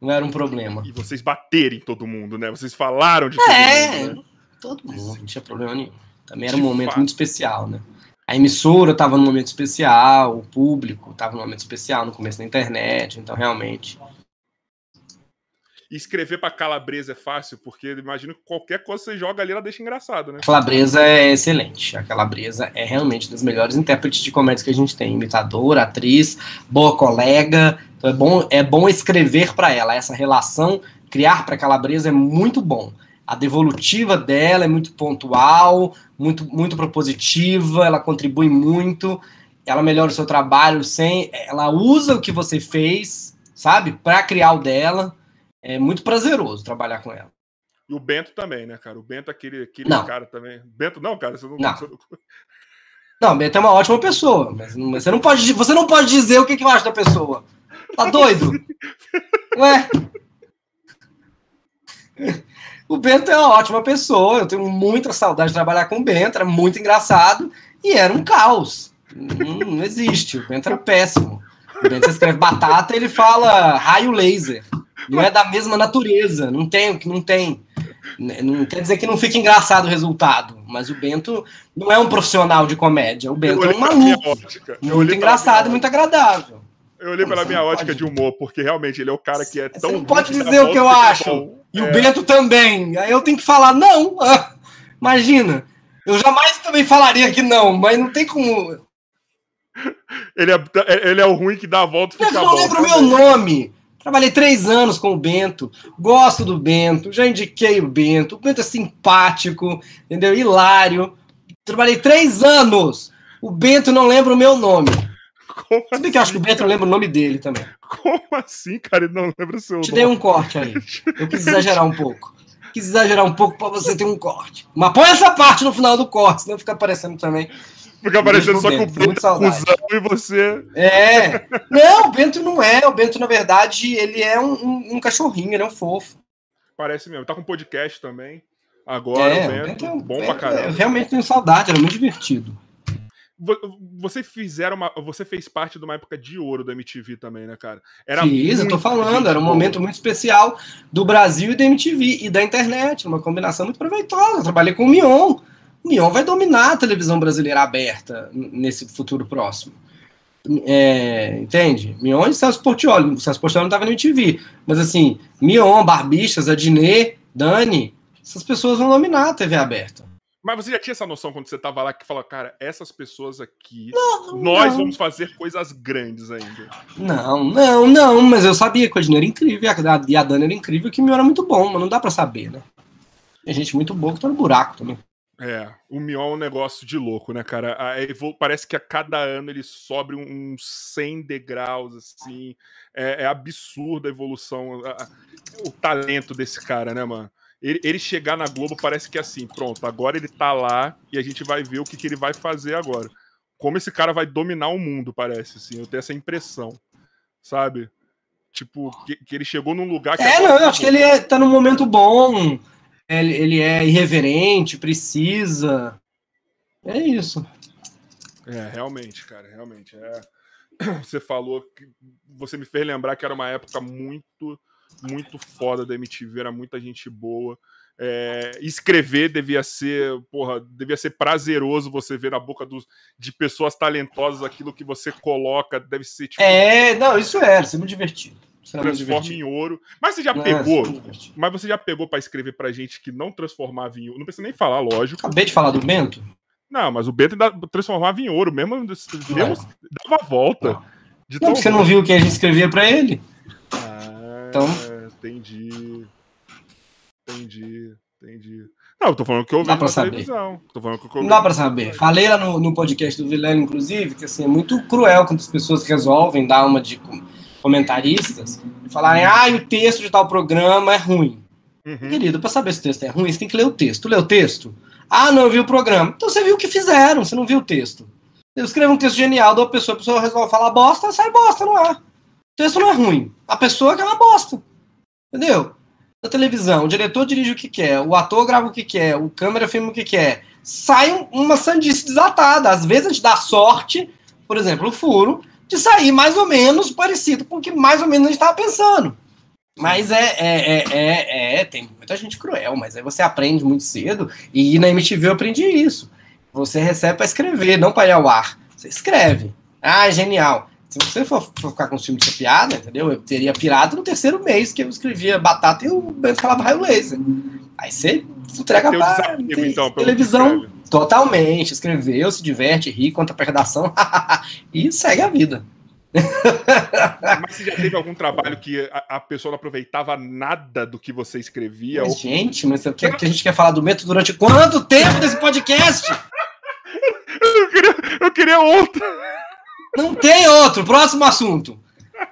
Não era um problema. E vocês baterem todo mundo, né? Vocês falaram de todo é, mundo. Né? Todo mundo, não tinha problema nenhum. Também era de um momento fato. muito especial, né? A emissora estava num momento especial, o público estava num momento especial no começo da internet, então realmente e escrever para Calabresa é fácil, porque imagino que qualquer coisa que você joga ali, ela deixa engraçado, né? Calabresa é excelente. A Calabresa é realmente das melhores intérpretes de comédia que a gente tem. Imitadora, atriz, boa colega. Então é bom, é bom escrever para ela. Essa relação, criar para Calabresa é muito bom. A devolutiva dela é muito pontual, muito, muito propositiva, ela contribui muito, ela melhora o seu trabalho sem. Ela usa o que você fez, sabe, para criar o dela é muito prazeroso trabalhar com ela. E o Bento também, né, cara? O Bento, aquele, aquele não. cara também. Bento, não, cara, você não. Não, não o Bento é uma ótima pessoa, mas, você, não pode, você não pode dizer o que, que eu acho da pessoa. Tá doido? Ué? O Bento é uma ótima pessoa, eu tenho muita saudade de trabalhar com o Bento, era muito engraçado e era um caos. Não, não existe, o Bento era péssimo. O Bento escreve batata ele fala raio laser não é da mesma natureza, não tem, não tem. Não quer dizer que não fica engraçado o resultado, mas o Bento não é um profissional de comédia, o Bento é um maluco. Muito engraçado e muito agradável. Eu olhei pela minha ótica pode... de humor, porque realmente ele é o cara que é tão. Você não pode dizer o que eu acho. E é... o Bento também. Aí eu tenho que falar, não. imagina. Eu jamais também falaria que não, mas não tem como. Ele é, ele é o ruim que dá a volta e fica Eu não lembro o meu nome. Trabalhei três anos com o Bento, gosto do Bento, já indiquei o Bento. O Bento é simpático, entendeu? Hilário. Trabalhei três anos. O Bento não lembra o meu nome. Como Se bem assim? que eu acho que o Bento lembra o nome dele também. Como assim, cara? Ele não lembra o seu Te nome. dei um corte aí. Eu quis exagerar um pouco. Quis exagerar um pouco para você ter um corte. Mas põe essa parte no final do corte, senão fica aparecendo também Fica aparecendo só com o Bento acusando e você. É. Não, o Bento não é. O Bento, na verdade, ele é um, um, um cachorrinho, ele é um fofo. Parece mesmo. Tá com podcast também. Agora, é, o Bento, Bento é, bom Bento, pra caramba. Eu realmente tenho saudade, era muito divertido. Você fizeram uma, você fez parte de uma época de ouro da MTV também, né, cara? Era Fiz, eu tô falando, era um momento muito especial do Brasil e da MTV e da internet, uma combinação muito proveitosa. Eu trabalhei com o Mion, Mion vai dominar a televisão brasileira aberta nesse futuro próximo. É, entende? Mion e Celso Portioli. O Celso Portioli não estava no MTV. Mas assim, Mion, Barbixas, Adnet, Dani, essas pessoas vão dominar a TV aberta. Mas você já tinha essa noção quando você estava lá que falou, cara, essas pessoas aqui, não, nós não. vamos fazer coisas grandes ainda. Não, não, não, mas eu sabia que o Adnet era incrível e a Dani era incrível que o Mion era muito bom, mas não dá para saber, né? Tem gente muito boa que tá no buraco também. É, o Mion é um negócio de louco, né, cara? parece que a cada ano ele sobe uns 100 degraus, assim. É, é absurda a evolução, a, o talento desse cara, né, mano? ele, ele, chegar na Globo parece que é assim, pronto, agora ele tá lá e a gente vai ver o que, que ele vai fazer agora. Como esse cara vai dominar o mundo, parece, assim. Eu tenho essa impressão, sabe? Tipo, que, que ele chegou num lugar que. É, não, eu acho que ele é, tá num momento bom. Ele, ele é irreverente, precisa. É isso. É, realmente, cara, realmente. É... Você falou que você me fez lembrar que era uma época muito, muito foda da MTV, era muita gente boa. É, escrever devia ser, porra, devia ser prazeroso você ver na boca dos, de pessoas talentosas aquilo que você coloca, deve ser tipo, É, não, isso era, é muito divertido. Transforma em ouro. Mas você já não, pegou, é mas você já pegou para escrever pra gente que não transformava em ouro, não precisa nem falar, lógico. Acabei de falar do Bento. Não, mas o Bento ainda transformava em ouro, mesmo, mesmo dava a volta. Não, você não viu o que a gente escrevia para ele? Ah, então... entendi. Entendi, entendi. Não, eu tô falando que eu vi na televisão. Tô falando que eu Não dá pra saber. Falei lá no, no podcast do Vileno, inclusive, que assim, é muito cruel quando as pessoas resolvem dar uma de comentaristas e falarem, ah, o texto de tal programa é ruim. Uhum. Querido, para saber se o texto é ruim, você tem que ler o texto. Lê o texto? Ah, não, eu vi o programa. Então você viu o que fizeram, você não viu o texto. Eu escrevo um texto genial da pessoa, a pessoa resolve falar bosta, sai bosta no ar. O texto não é ruim. A pessoa que é uma bosta. Entendeu? Na televisão, o diretor dirige o que quer, o ator grava o que quer, o câmera filma o que quer. Sai uma sandice desatada. Às vezes a gente dá sorte, por exemplo, o furo, de sair mais ou menos parecido com o que mais ou menos a gente estava pensando. Mas é, é, é, é, é, tem muita gente cruel, mas aí você aprende muito cedo, e na MTV eu aprendi isso. Você recebe para escrever, não para ir ao ar. Você escreve. Ah, genial. Se você for, ficar com ciúme de ser piada, entendeu? Eu teria pirata no terceiro mês que eu escrevia batata e o Bento falava raio laser. Aí você entrega então, televisão. Totalmente. Escreveu, se diverte, ri, conta a redação e segue a vida. Mas você já teve algum trabalho que a, a, pessoa não aproveitava nada do que você escrevia? Mas, ou... Gente, mas o que, que, a gente quer falar do método durante quanto tempo desse podcast? eu, queria, eu queria outro. Não tem outro. Próximo assunto.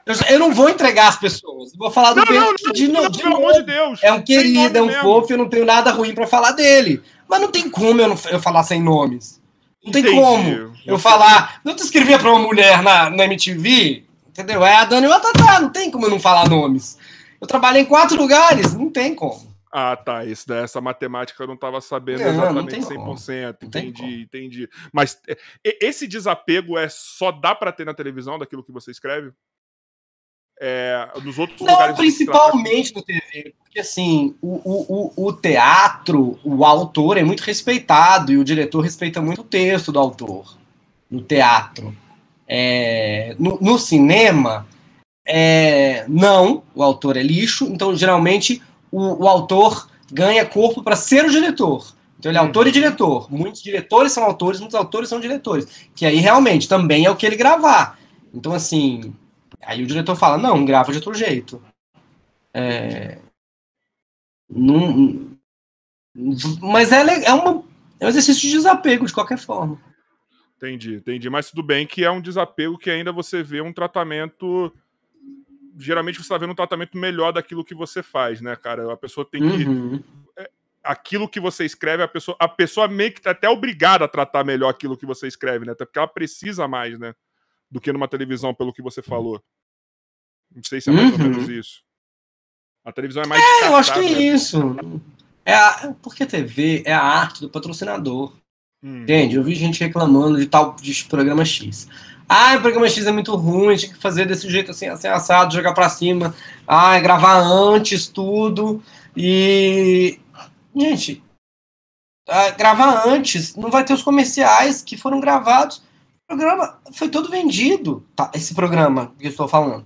Eu, eu não vou entregar as pessoas. Vou falar do não, não, de, não, de, amor de Deus. É um querido, é um mesmo. fofo, eu não tenho nada ruim para falar dele. Mas não tem como eu, não, eu falar sem nomes. Não tem Entendi. como eu falar. Não te escrevia pra uma mulher na, na MTV, entendeu? É a Dani e a Tatá, não tem como eu não falar nomes. Eu trabalhei em quatro lugares, não tem como. Ah, tá. Isso, essa matemática eu não estava sabendo não, exatamente não 100%. Como. Entendi, entendi. Mas esse desapego é só dá para ter na televisão daquilo que você escreve? É, nos outros não, lugares. principalmente no TV, porque assim, o, o, o teatro, o autor é muito respeitado e o diretor respeita muito o texto do autor no teatro. É, no, no, cinema, é, não, o autor é lixo, então geralmente o, o autor ganha corpo para ser o diretor. Então ele é autor e diretor. Muitos diretores são autores, muitos autores são diretores. Que aí realmente também é o que ele gravar. Então, assim, Aí o diretor fala, não, grava de outro jeito. É... Não... Mas é, é, uma, é um exercício de desapego, de qualquer forma. Entendi, entendi. Mas tudo bem que é um desapego que ainda você vê um tratamento. Geralmente você está vendo um tratamento melhor daquilo que você faz, né, cara? A pessoa tem que. Uhum. É, aquilo que você escreve, a pessoa, a pessoa meio que tá até obrigada a tratar melhor aquilo que você escreve, né? Até porque ela precisa mais, né? Do que numa televisão, pelo que você falou. Não sei se é mais uhum. ou menos isso. A televisão é mais. É, eu acho que é isso. É a, porque TV é a arte do patrocinador. Hum. Entende? Eu vi gente reclamando de tal de programa X. Ah, o programa X é muito ruim, tinha que fazer desse jeito assim, assim, assado, jogar pra cima. Ah, gravar antes, tudo. E. Gente, ah, gravar antes, não vai ter os comerciais que foram gravados programa foi todo vendido. Tá, esse programa que eu estou falando.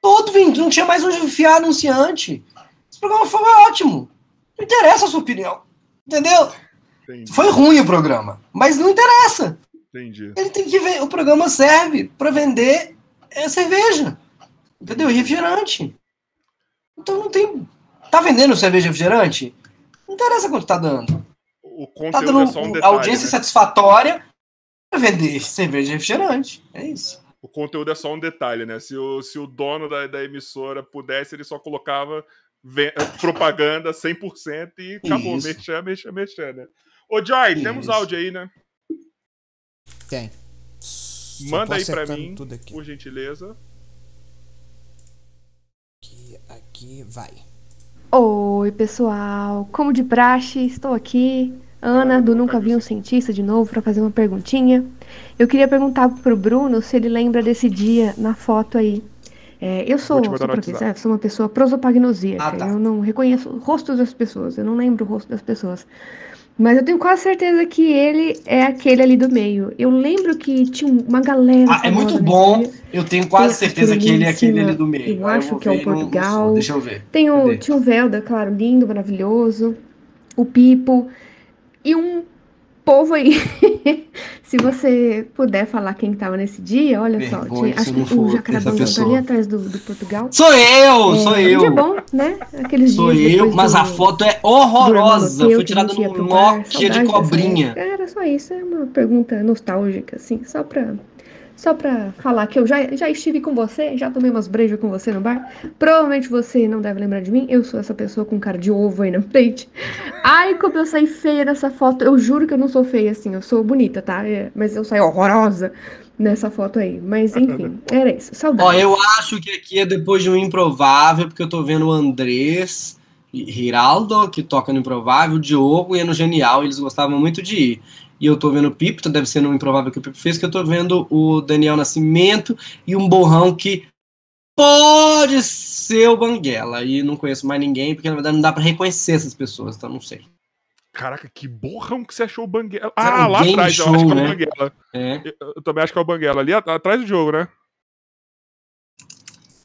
Todo vendido, não tinha mais onde enfiar anunciante. Esse programa foi ótimo. Não interessa a sua opinião. Entendeu? Entendi. Foi ruim o programa, mas não interessa. Entendi. Ele tem que ver. O programa serve para vender é, cerveja. Entendeu? Refrigerante. Então não tem. Tá vendendo cerveja e refrigerante? Não interessa quanto tá dando. O conteúdo tá dando é só um detalhe, audiência né? satisfatória vender cerveja refrigerante. É isso. O conteúdo é só um detalhe, né? Se o, se o dono da, da emissora pudesse, ele só colocava propaganda 100% e acabou. Mexer, mexer, mexer, né? Ô, Joy, Isso. temos áudio aí, né? Tem. Manda aí pra mim, por gentileza. Aqui, aqui, vai. Oi, pessoal. Como de praxe, estou aqui. Ana, do Nunca Vi um Cientista, de novo, para fazer uma perguntinha. Eu queria perguntar pro Bruno se ele lembra desse dia na foto aí. É, eu sou, sou professor, sou uma pessoa prosopagnosia. Ah, tá. Eu não reconheço o rosto das pessoas, eu não lembro o rosto das pessoas. Mas eu tenho quase certeza que ele é aquele ali do meio. Eu lembro que tinha uma galera. Ah, é muito bom. Eu tenho quase tem certeza que ele é aquele ali do meio. Eu acho eu que é o Portugal. Deixa eu ver. Tem o, tinha o Velda, claro, lindo, maravilhoso. O Pipo. E um povo aí, se você puder falar quem estava nesse dia, olha Vergonha, só, tinha, acho que o Jacarabanga tá ali atrás do, do Portugal. Sou eu, é, sou eu. Um dia bom, né? Aqueles sou eu, mas do, a foto é horrorosa, foi tirada no Nokia de cobrinha. Era só isso, é uma pergunta nostálgica, assim, só pra só pra falar que eu já, já estive com você, já tomei umas brejas com você no bar. Provavelmente você não deve lembrar de mim. Eu sou essa pessoa com cara de ovo aí na frente. Ai, como eu saí feia nessa foto. Eu juro que eu não sou feia assim, eu sou bonita, tá? É, mas eu saí horrorosa nessa foto aí. Mas enfim, era isso. Saudade. Ó, eu acho que aqui é depois de um improvável, porque eu tô vendo o Andrés. Giraldo, que toca no Improvável, o Diogo e no Genial, eles gostavam muito de ir e eu tô vendo o Pipo, então deve ser no improvável que o Pipo fez, que eu tô vendo o Daniel Nascimento e um borrão que pode ser o Banguela. E não conheço mais ninguém, porque na verdade não dá para reconhecer essas pessoas, então não sei. Caraca, que borrão que você achou o Banguela. Ah, lá atrás, show, eu acho que é o né? Banguela. É. Eu, eu, também acho que é o Banguela. Ali atrás do jogo, né?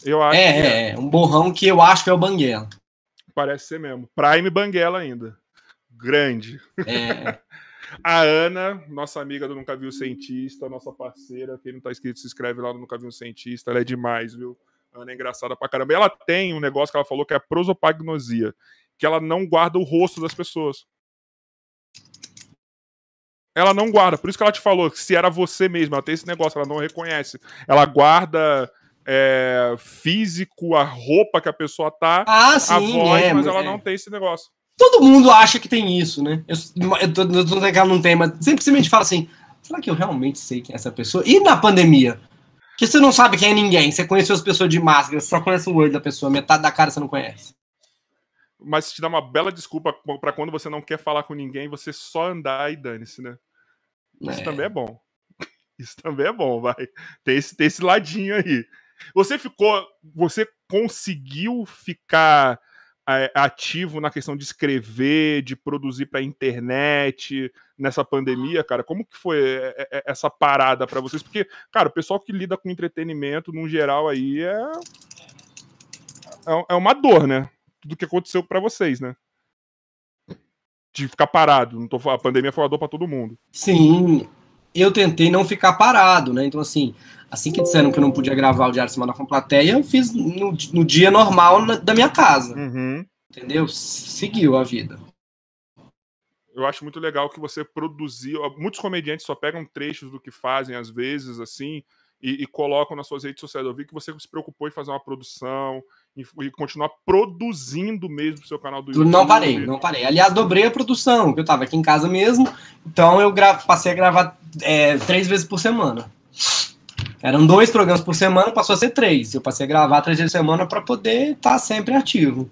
Eu acho é, que é, é, um borrão que eu acho que é o Banguela. Parece ser mesmo. Prime Banguela ainda. Grande. É. A Ana, nossa amiga do Nunca Viu Cientista, nossa parceira, quem não tá inscrito se inscreve lá no Nunca Viu Cientista, ela é demais, viu? A Ana é engraçada pra caramba. E ela tem um negócio que ela falou que é prosopagnosia, que ela não guarda o rosto das pessoas. Ela não guarda, por isso que ela te falou que se era você mesmo, ela tem esse negócio, ela não reconhece. Ela guarda é, físico, a roupa que a pessoa tá, ah, sim, a voz, é, mas ela é. não tem esse negócio. Todo mundo acha que tem isso, né? Eu, eu, tô, eu tô que ela não tem, mas simplesmente fala assim: será que eu realmente sei quem é essa pessoa? E na pandemia? Que você não sabe quem é ninguém, você conheceu as pessoas de máscara, você só conhece o word da pessoa, metade da cara você não conhece. Mas te dá uma bela desculpa para quando você não quer falar com ninguém, você só andar e dane-se, né? Isso é. também é bom. Isso também é bom, vai. Tem esse, tem esse ladinho aí. Você ficou. Você conseguiu ficar é, ativo na questão de escrever, de produzir para a internet nessa pandemia, cara? Como que foi é, é, essa parada para vocês? Porque, cara, o pessoal que lida com entretenimento, no geral, aí é é uma dor, né? Tudo que aconteceu para vocês, né? De ficar parado. Não tô, a pandemia foi uma dor para todo mundo. Sim, eu tentei não ficar parado, né? Então, assim, assim que disseram que eu não podia gravar o Diário Semana com plateia, eu fiz no, no dia normal na, da minha casa. Uhum. Entendeu? Seguiu a vida. Eu acho muito legal que você produziu. Muitos comediantes só pegam trechos do que fazem, às vezes, assim, e, e colocam nas suas redes sociais. Eu vi que você se preocupou em fazer uma produção e, e continuar produzindo mesmo o seu canal do YouTube. Não parei, não parei. Aliás, dobrei a produção, eu tava aqui em casa mesmo, então eu passei a gravar é, três vezes por semana. Eram dois programas por semana, passou a ser três. Eu passei a gravar três vezes por semana para poder estar tá sempre ativo.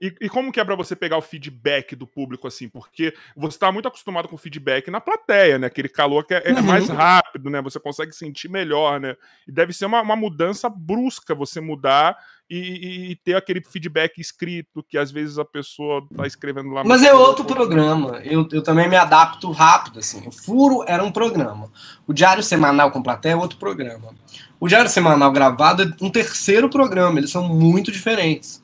E, e, como que é para você pegar o feedback do público, assim? Porque você está muito acostumado com feedback na plateia, né? Aquele calor que é, é uhum. mais rápido, né? Você consegue sentir melhor, né? E deve ser uma, uma mudança brusca você mudar e, e, ter aquele feedback escrito que às vezes a pessoa tá escrevendo lá. Mas é outro programa. Eu, eu também me adapto rápido, assim. O Furo era um programa. O Diário Semanal com plateia é outro programa. O Diário Semanal gravado é um terceiro programa. Eles são muito diferentes.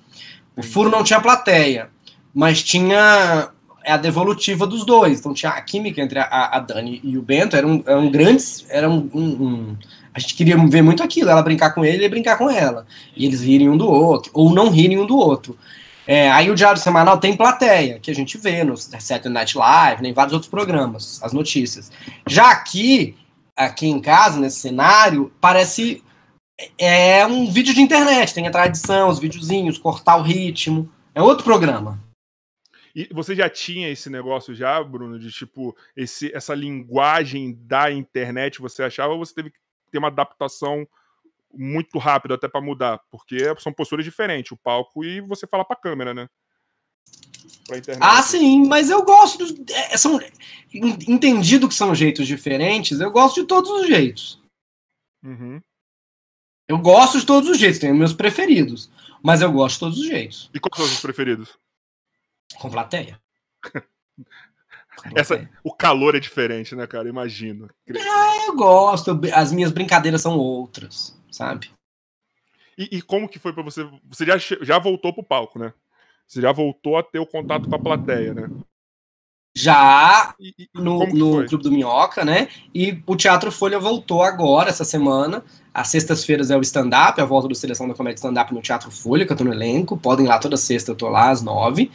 O furo não tinha plateia, mas tinha é a devolutiva dos dois. Então tinha a química entre a, a Dani e o Bento, eram, eram grandes. Era um, um, um, a gente queria ver muito aquilo, ela brincar com ele e brincar com ela. E eles rirem um do outro, ou não rirem um do outro. É, aí o Diário Semanal tem plateia, que a gente vê no Saturday Night Live, nem vários outros programas, as notícias. Já aqui, aqui em casa, nesse cenário, parece é um vídeo de internet, tem a tradição, os videozinhos, cortar o ritmo. É outro programa. E você já tinha esse negócio já, Bruno, de tipo, esse, essa linguagem da internet, você achava, ou você teve que ter uma adaptação muito rápida até para mudar? Porque são posturas diferentes, o palco e você fala para a câmera, né? Ah, sim, mas eu gosto. Dos, é, são, entendido que são jeitos diferentes, eu gosto de todos os jeitos. Uhum. Eu gosto de todos os jeitos, tenho meus preferidos. Mas eu gosto de todos os jeitos. E quais são os seus preferidos? Com plateia. Essa, o calor é diferente, né, cara? Imagino. Ah, eu gosto. As minhas brincadeiras são outras, sabe? E, e como que foi para você? Você já, já voltou pro palco, né? Você já voltou a ter o contato com a plateia, né? Já e, e, no, no Clube do Minhoca, né? E o Teatro Folha voltou agora, essa semana. Às sextas-feiras é o stand-up, a volta do Seleção da Comédia Stand-up no Teatro Folha, que eu tô no elenco. Podem ir lá toda sexta, eu tô lá às nove.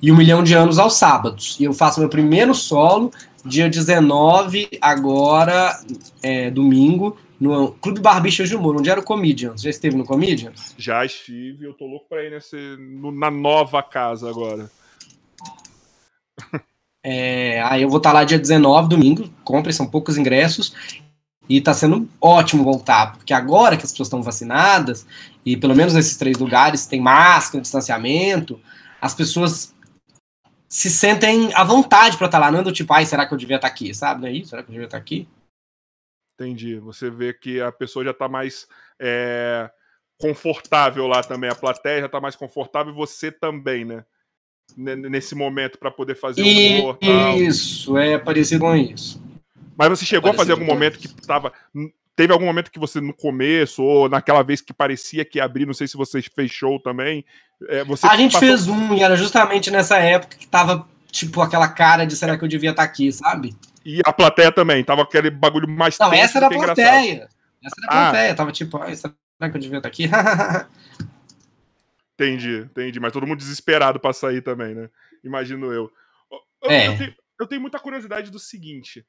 E um milhão de anos aos sábados. E eu faço meu primeiro solo, dia 19, agora, é, domingo, no Clube Barbichas de Humor, onde era o Comedians. Já esteve no Comedians? Já estive, eu tô louco pra ir nesse, no, na nova casa agora. É, aí eu vou estar tá lá dia 19, domingo, compre, são poucos ingressos. E tá sendo ótimo voltar, porque agora que as pessoas estão vacinadas, e pelo menos nesses três lugares tem máscara, distanciamento, as pessoas se sentem à vontade para estar tá lá, não é do tipo, ai, será que eu devia estar tá aqui, sabe? Não é isso? Será que eu devia estar aqui? Entendi. Você vê que a pessoa já está mais é, confortável lá também, a plateia já está mais confortável e você também, né? Nesse momento para poder fazer o humor. Isso, é parecido com isso. Mas você chegou a fazer algum momento que tava. Teve algum momento que você, no começo, ou naquela vez que parecia que ia abrir, não sei se você fez show também. É, você a gente passou... fez um, e era justamente nessa época que tava, tipo, aquela cara de será que eu devia estar tá aqui, sabe? E a plateia também, tava aquele bagulho mais. Não, essa era a plateia. Essa era a ah. plateia, tava tipo, será que eu devia estar tá aqui? entendi, entendi. Mas todo mundo desesperado pra sair também, né? Imagino eu. Eu, é. eu, tenho, eu tenho muita curiosidade do seguinte.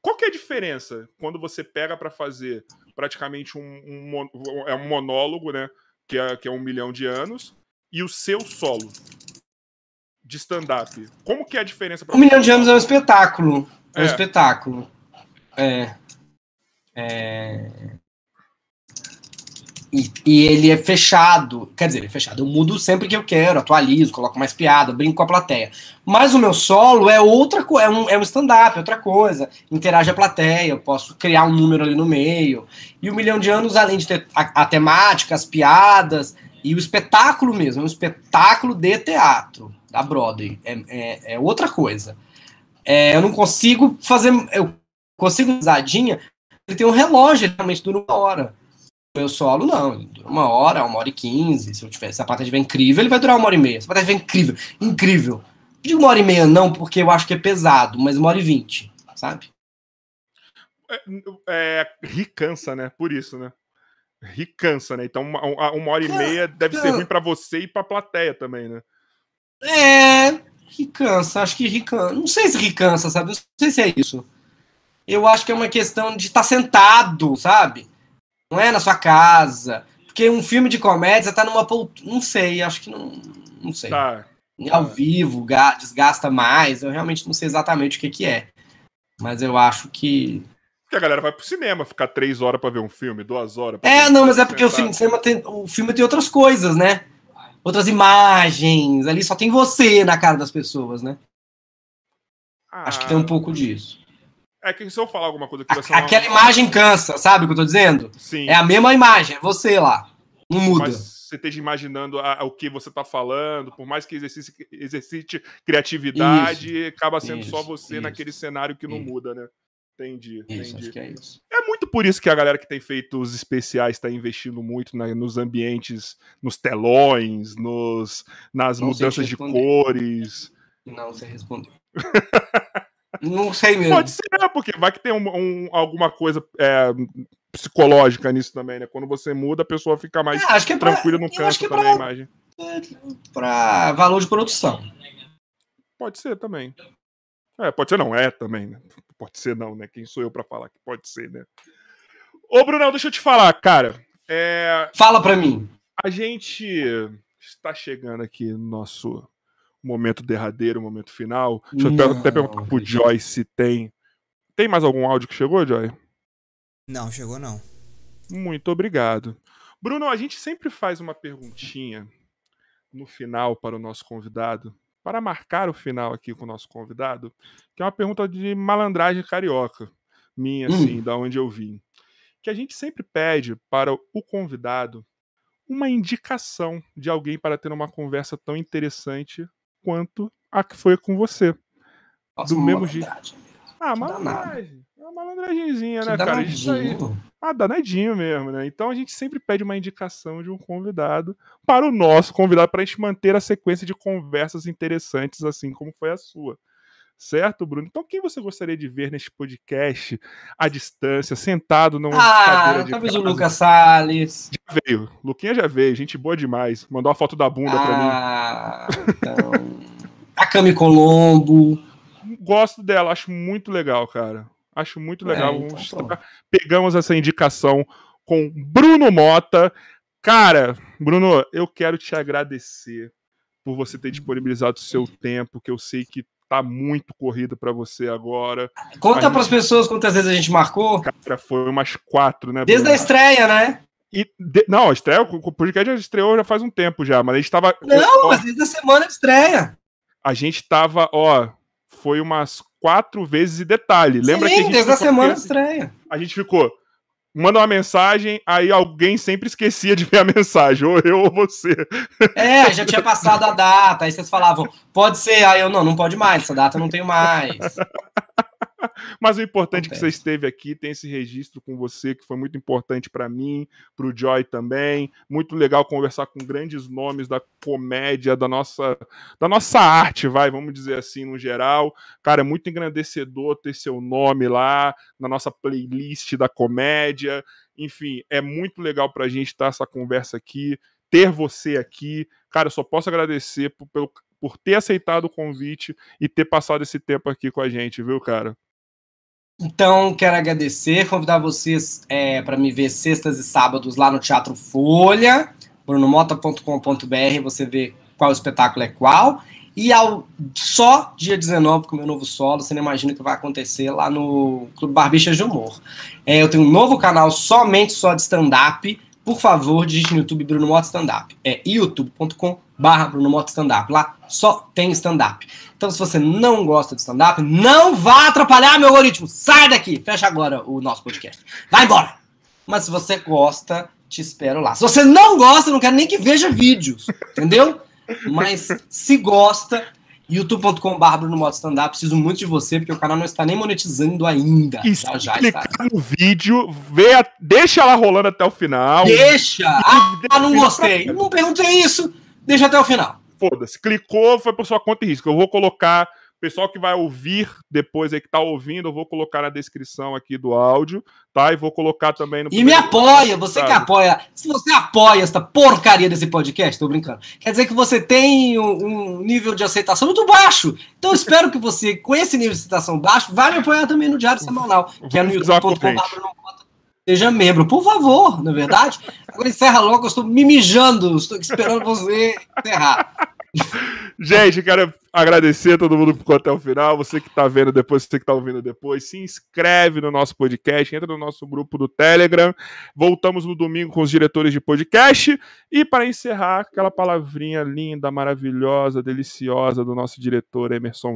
Qual que é a diferença quando você pega para fazer praticamente um, um, é um monólogo, né? Que é, que é um milhão de anos, e o seu solo de stand-up? Como que é a diferença? Um milhão de anos é um espetáculo. É um é. espetáculo. É. É. E, e, ele é fechado. Quer dizer, ele é fechado. Eu mudo sempre que eu quero, atualizo, coloco mais piada, brinco com a plateia. Mas o meu solo é outra coisa, é um, é um stand-up, é outra coisa. Interage a plateia, eu posso criar um número ali no meio. E o Milhão de Anos, além de ter a, a temática, as piadas e o espetáculo mesmo, é um espetáculo de teatro da Broadway. É, é, é outra coisa. É, eu não consigo fazer. Eu consigo usadinha. Ele tem um relógio, ele realmente dura uma hora meu solo, não. Dura uma hora, uma hora e quinze. Se, eu tiver, se a plateia estiver incrível, ele vai durar uma hora e meia. Se a plateia estiver incrível, incrível. Digo uma hora e meia não, porque eu acho que é pesado, mas uma hora e vinte, sabe? É, é, ricança, né? Por isso, né? Ricança, né? Então uma, uma hora e meia deve ser ruim para você e pra plateia também, né? É, ricança, acho que ricança. Não sei se ricança, sabe? Não sei se é isso. Eu acho que é uma questão de estar tá sentado, sabe? Não é na sua casa. Porque um filme de comédia, tá numa. Não sei, acho que não. Não sei. Tá. Ao vivo, desgasta mais. Eu realmente não sei exatamente o que, que é. Mas eu acho que. Porque a galera vai pro cinema, ficar três horas para ver um filme, duas horas. É, não, mas é porque o filme, cinema tem, o filme tem outras coisas, né? Outras imagens. Ali só tem você na cara das pessoas, né? Ah, acho que tem um pouco disso. É que se eu falar alguma coisa que vai ser uma... Aquela imagem cansa, sabe o que eu tô dizendo? Sim. É a mesma imagem, é você lá. Não muda. Mas você esteja imaginando a, a, o que você tá falando, por mais que exercite, exercite criatividade, isso, acaba sendo isso, só você isso, naquele cenário que não muda, né? Entendi, entendi. É, é muito por isso que a galera que tem feito os especiais está investindo muito na, nos ambientes, nos telões, nos, nas não mudanças de cores. Não, você respondeu. Não sei mesmo. Pode ser, porque vai que tem um, um alguma coisa é, psicológica nisso também, né? Quando você muda, a pessoa fica mais é, acho que é tranquila no canto é também, pra, a imagem. É, pra valor de produção. Pode ser também. É, pode ser não, é também, né? Pode ser não, né? Quem sou eu para falar que pode ser, né? Ô, Brunão, deixa eu te falar, cara. É... Fala para mim. A gente está chegando aqui no nosso momento derradeiro, momento final. Deixa eu até perguntar pro Joy se tem. Tem mais algum áudio que chegou, Joy? Não, chegou não. Muito obrigado. Bruno, a gente sempre faz uma perguntinha no final para o nosso convidado, para marcar o final aqui com o nosso convidado, que é uma pergunta de malandragem carioca, minha, hum. assim, da onde eu vim. Que a gente sempre pede para o convidado uma indicação de alguém para ter uma conversa tão interessante quanto a que foi com você. Nossa, do mesmo jeito. Ah, malandragem. É uma malandragemzinha, né, cara? Isso aí. Ah, danadinho mesmo, né? Então a gente sempre pede uma indicação de um convidado para o nosso convidado, para a gente manter a sequência de conversas interessantes, assim como foi a sua. Certo, Bruno? Então, quem você gostaria de ver neste podcast à distância, sentado numa ah, cadeira de talvez casa? o Lucas Salles. Já veio. Luquinha já veio, gente boa demais. Mandou a foto da bunda ah, pra mim. Ah, então... a Cami Colombo. Gosto dela, acho muito legal, cara. Acho muito legal. É, então, Pegamos essa indicação com Bruno Mota. Cara, Bruno, eu quero te agradecer por você ter disponibilizado o seu tempo, que eu sei que tá muito corrido para você agora. Conta para as pessoas quantas vezes a gente marcou. Cara, foi umas quatro, né? Desde Bruno? a estreia, né? E de... não, a estreia, o podcast já estreou já faz um tempo já, mas a gente tava. Não, ó, mas desde a semana de estreia. A gente tava, ó, foi umas quatro vezes e detalhe. Lembra Sim, que a gente desde a semana de estreia. A gente ficou manda uma mensagem, aí alguém sempre esquecia de ver a mensagem, ou eu ou você. É, já tinha passado a data, aí vocês falavam, pode ser, aí eu não, não pode mais, essa data não tenho mais. Mas o importante é que você esteve aqui, tem esse registro com você, que foi muito importante para mim, para o Joy também. Muito legal conversar com grandes nomes da comédia, da nossa, da nossa arte, vai, vamos dizer assim, no geral. Cara, é muito engrandecedor ter seu nome lá na nossa playlist da comédia. Enfim, é muito legal para a gente estar essa conversa aqui, ter você aqui. Cara, eu só posso agradecer por, pelo, por ter aceitado o convite e ter passado esse tempo aqui com a gente, viu, cara? Então, quero agradecer, convidar vocês é, para me ver sextas e sábados lá no Teatro Folha, brunomota.com.br, você vê qual espetáculo é qual. E ao só dia 19, com o meu novo solo, você não imagina o que vai acontecer lá no Clube Barbichas de Humor. É, eu tenho um novo canal somente só de stand-up. Por favor, digite no YouTube Bruno Mota Stand-up. É youtube.com barra Bruno Mota Stand-up. Lá só tem stand-up. Então, se você não gosta de stand-up, não vá atrapalhar meu algoritmo. Sai daqui. Fecha agora o nosso podcast. Vai embora. Mas se você gosta, te espero lá. Se você não gosta, não quero nem que veja vídeos. Entendeu? Mas se gosta, youtube.com.br Bruno Moto Stand-up. Preciso muito de você, porque o canal não está nem monetizando ainda. E já, já está. no vídeo, vê a... deixa ela rolando até o final. Deixa! Ah, não gostei. Não perguntei isso. Deixa até o final. Foda-se. Clicou, foi por sua conta e risco. Eu vou colocar. Pessoal que vai ouvir depois aí que tá ouvindo, eu vou colocar na descrição aqui do áudio, tá? E vou colocar também no. E me apoia, você que apoia. Se você apoia essa porcaria desse podcast, tô brincando. Quer dizer que você tem um, um nível de aceitação muito baixo. Então espero que você, com esse nível de aceitação baixo, vá me apoiar também no Diário Semanal, que é no youtube.com.br Seja membro, por favor, não é verdade? Agora encerra logo, eu estou me mijando, estou esperando você encerrar. Gente, quero agradecer a todo mundo que ficou até o final. Você que está vendo depois, você que está ouvindo depois, se inscreve no nosso podcast, entra no nosso grupo do Telegram. Voltamos no domingo com os diretores de podcast. E para encerrar, aquela palavrinha linda, maravilhosa, deliciosa do nosso diretor Emerson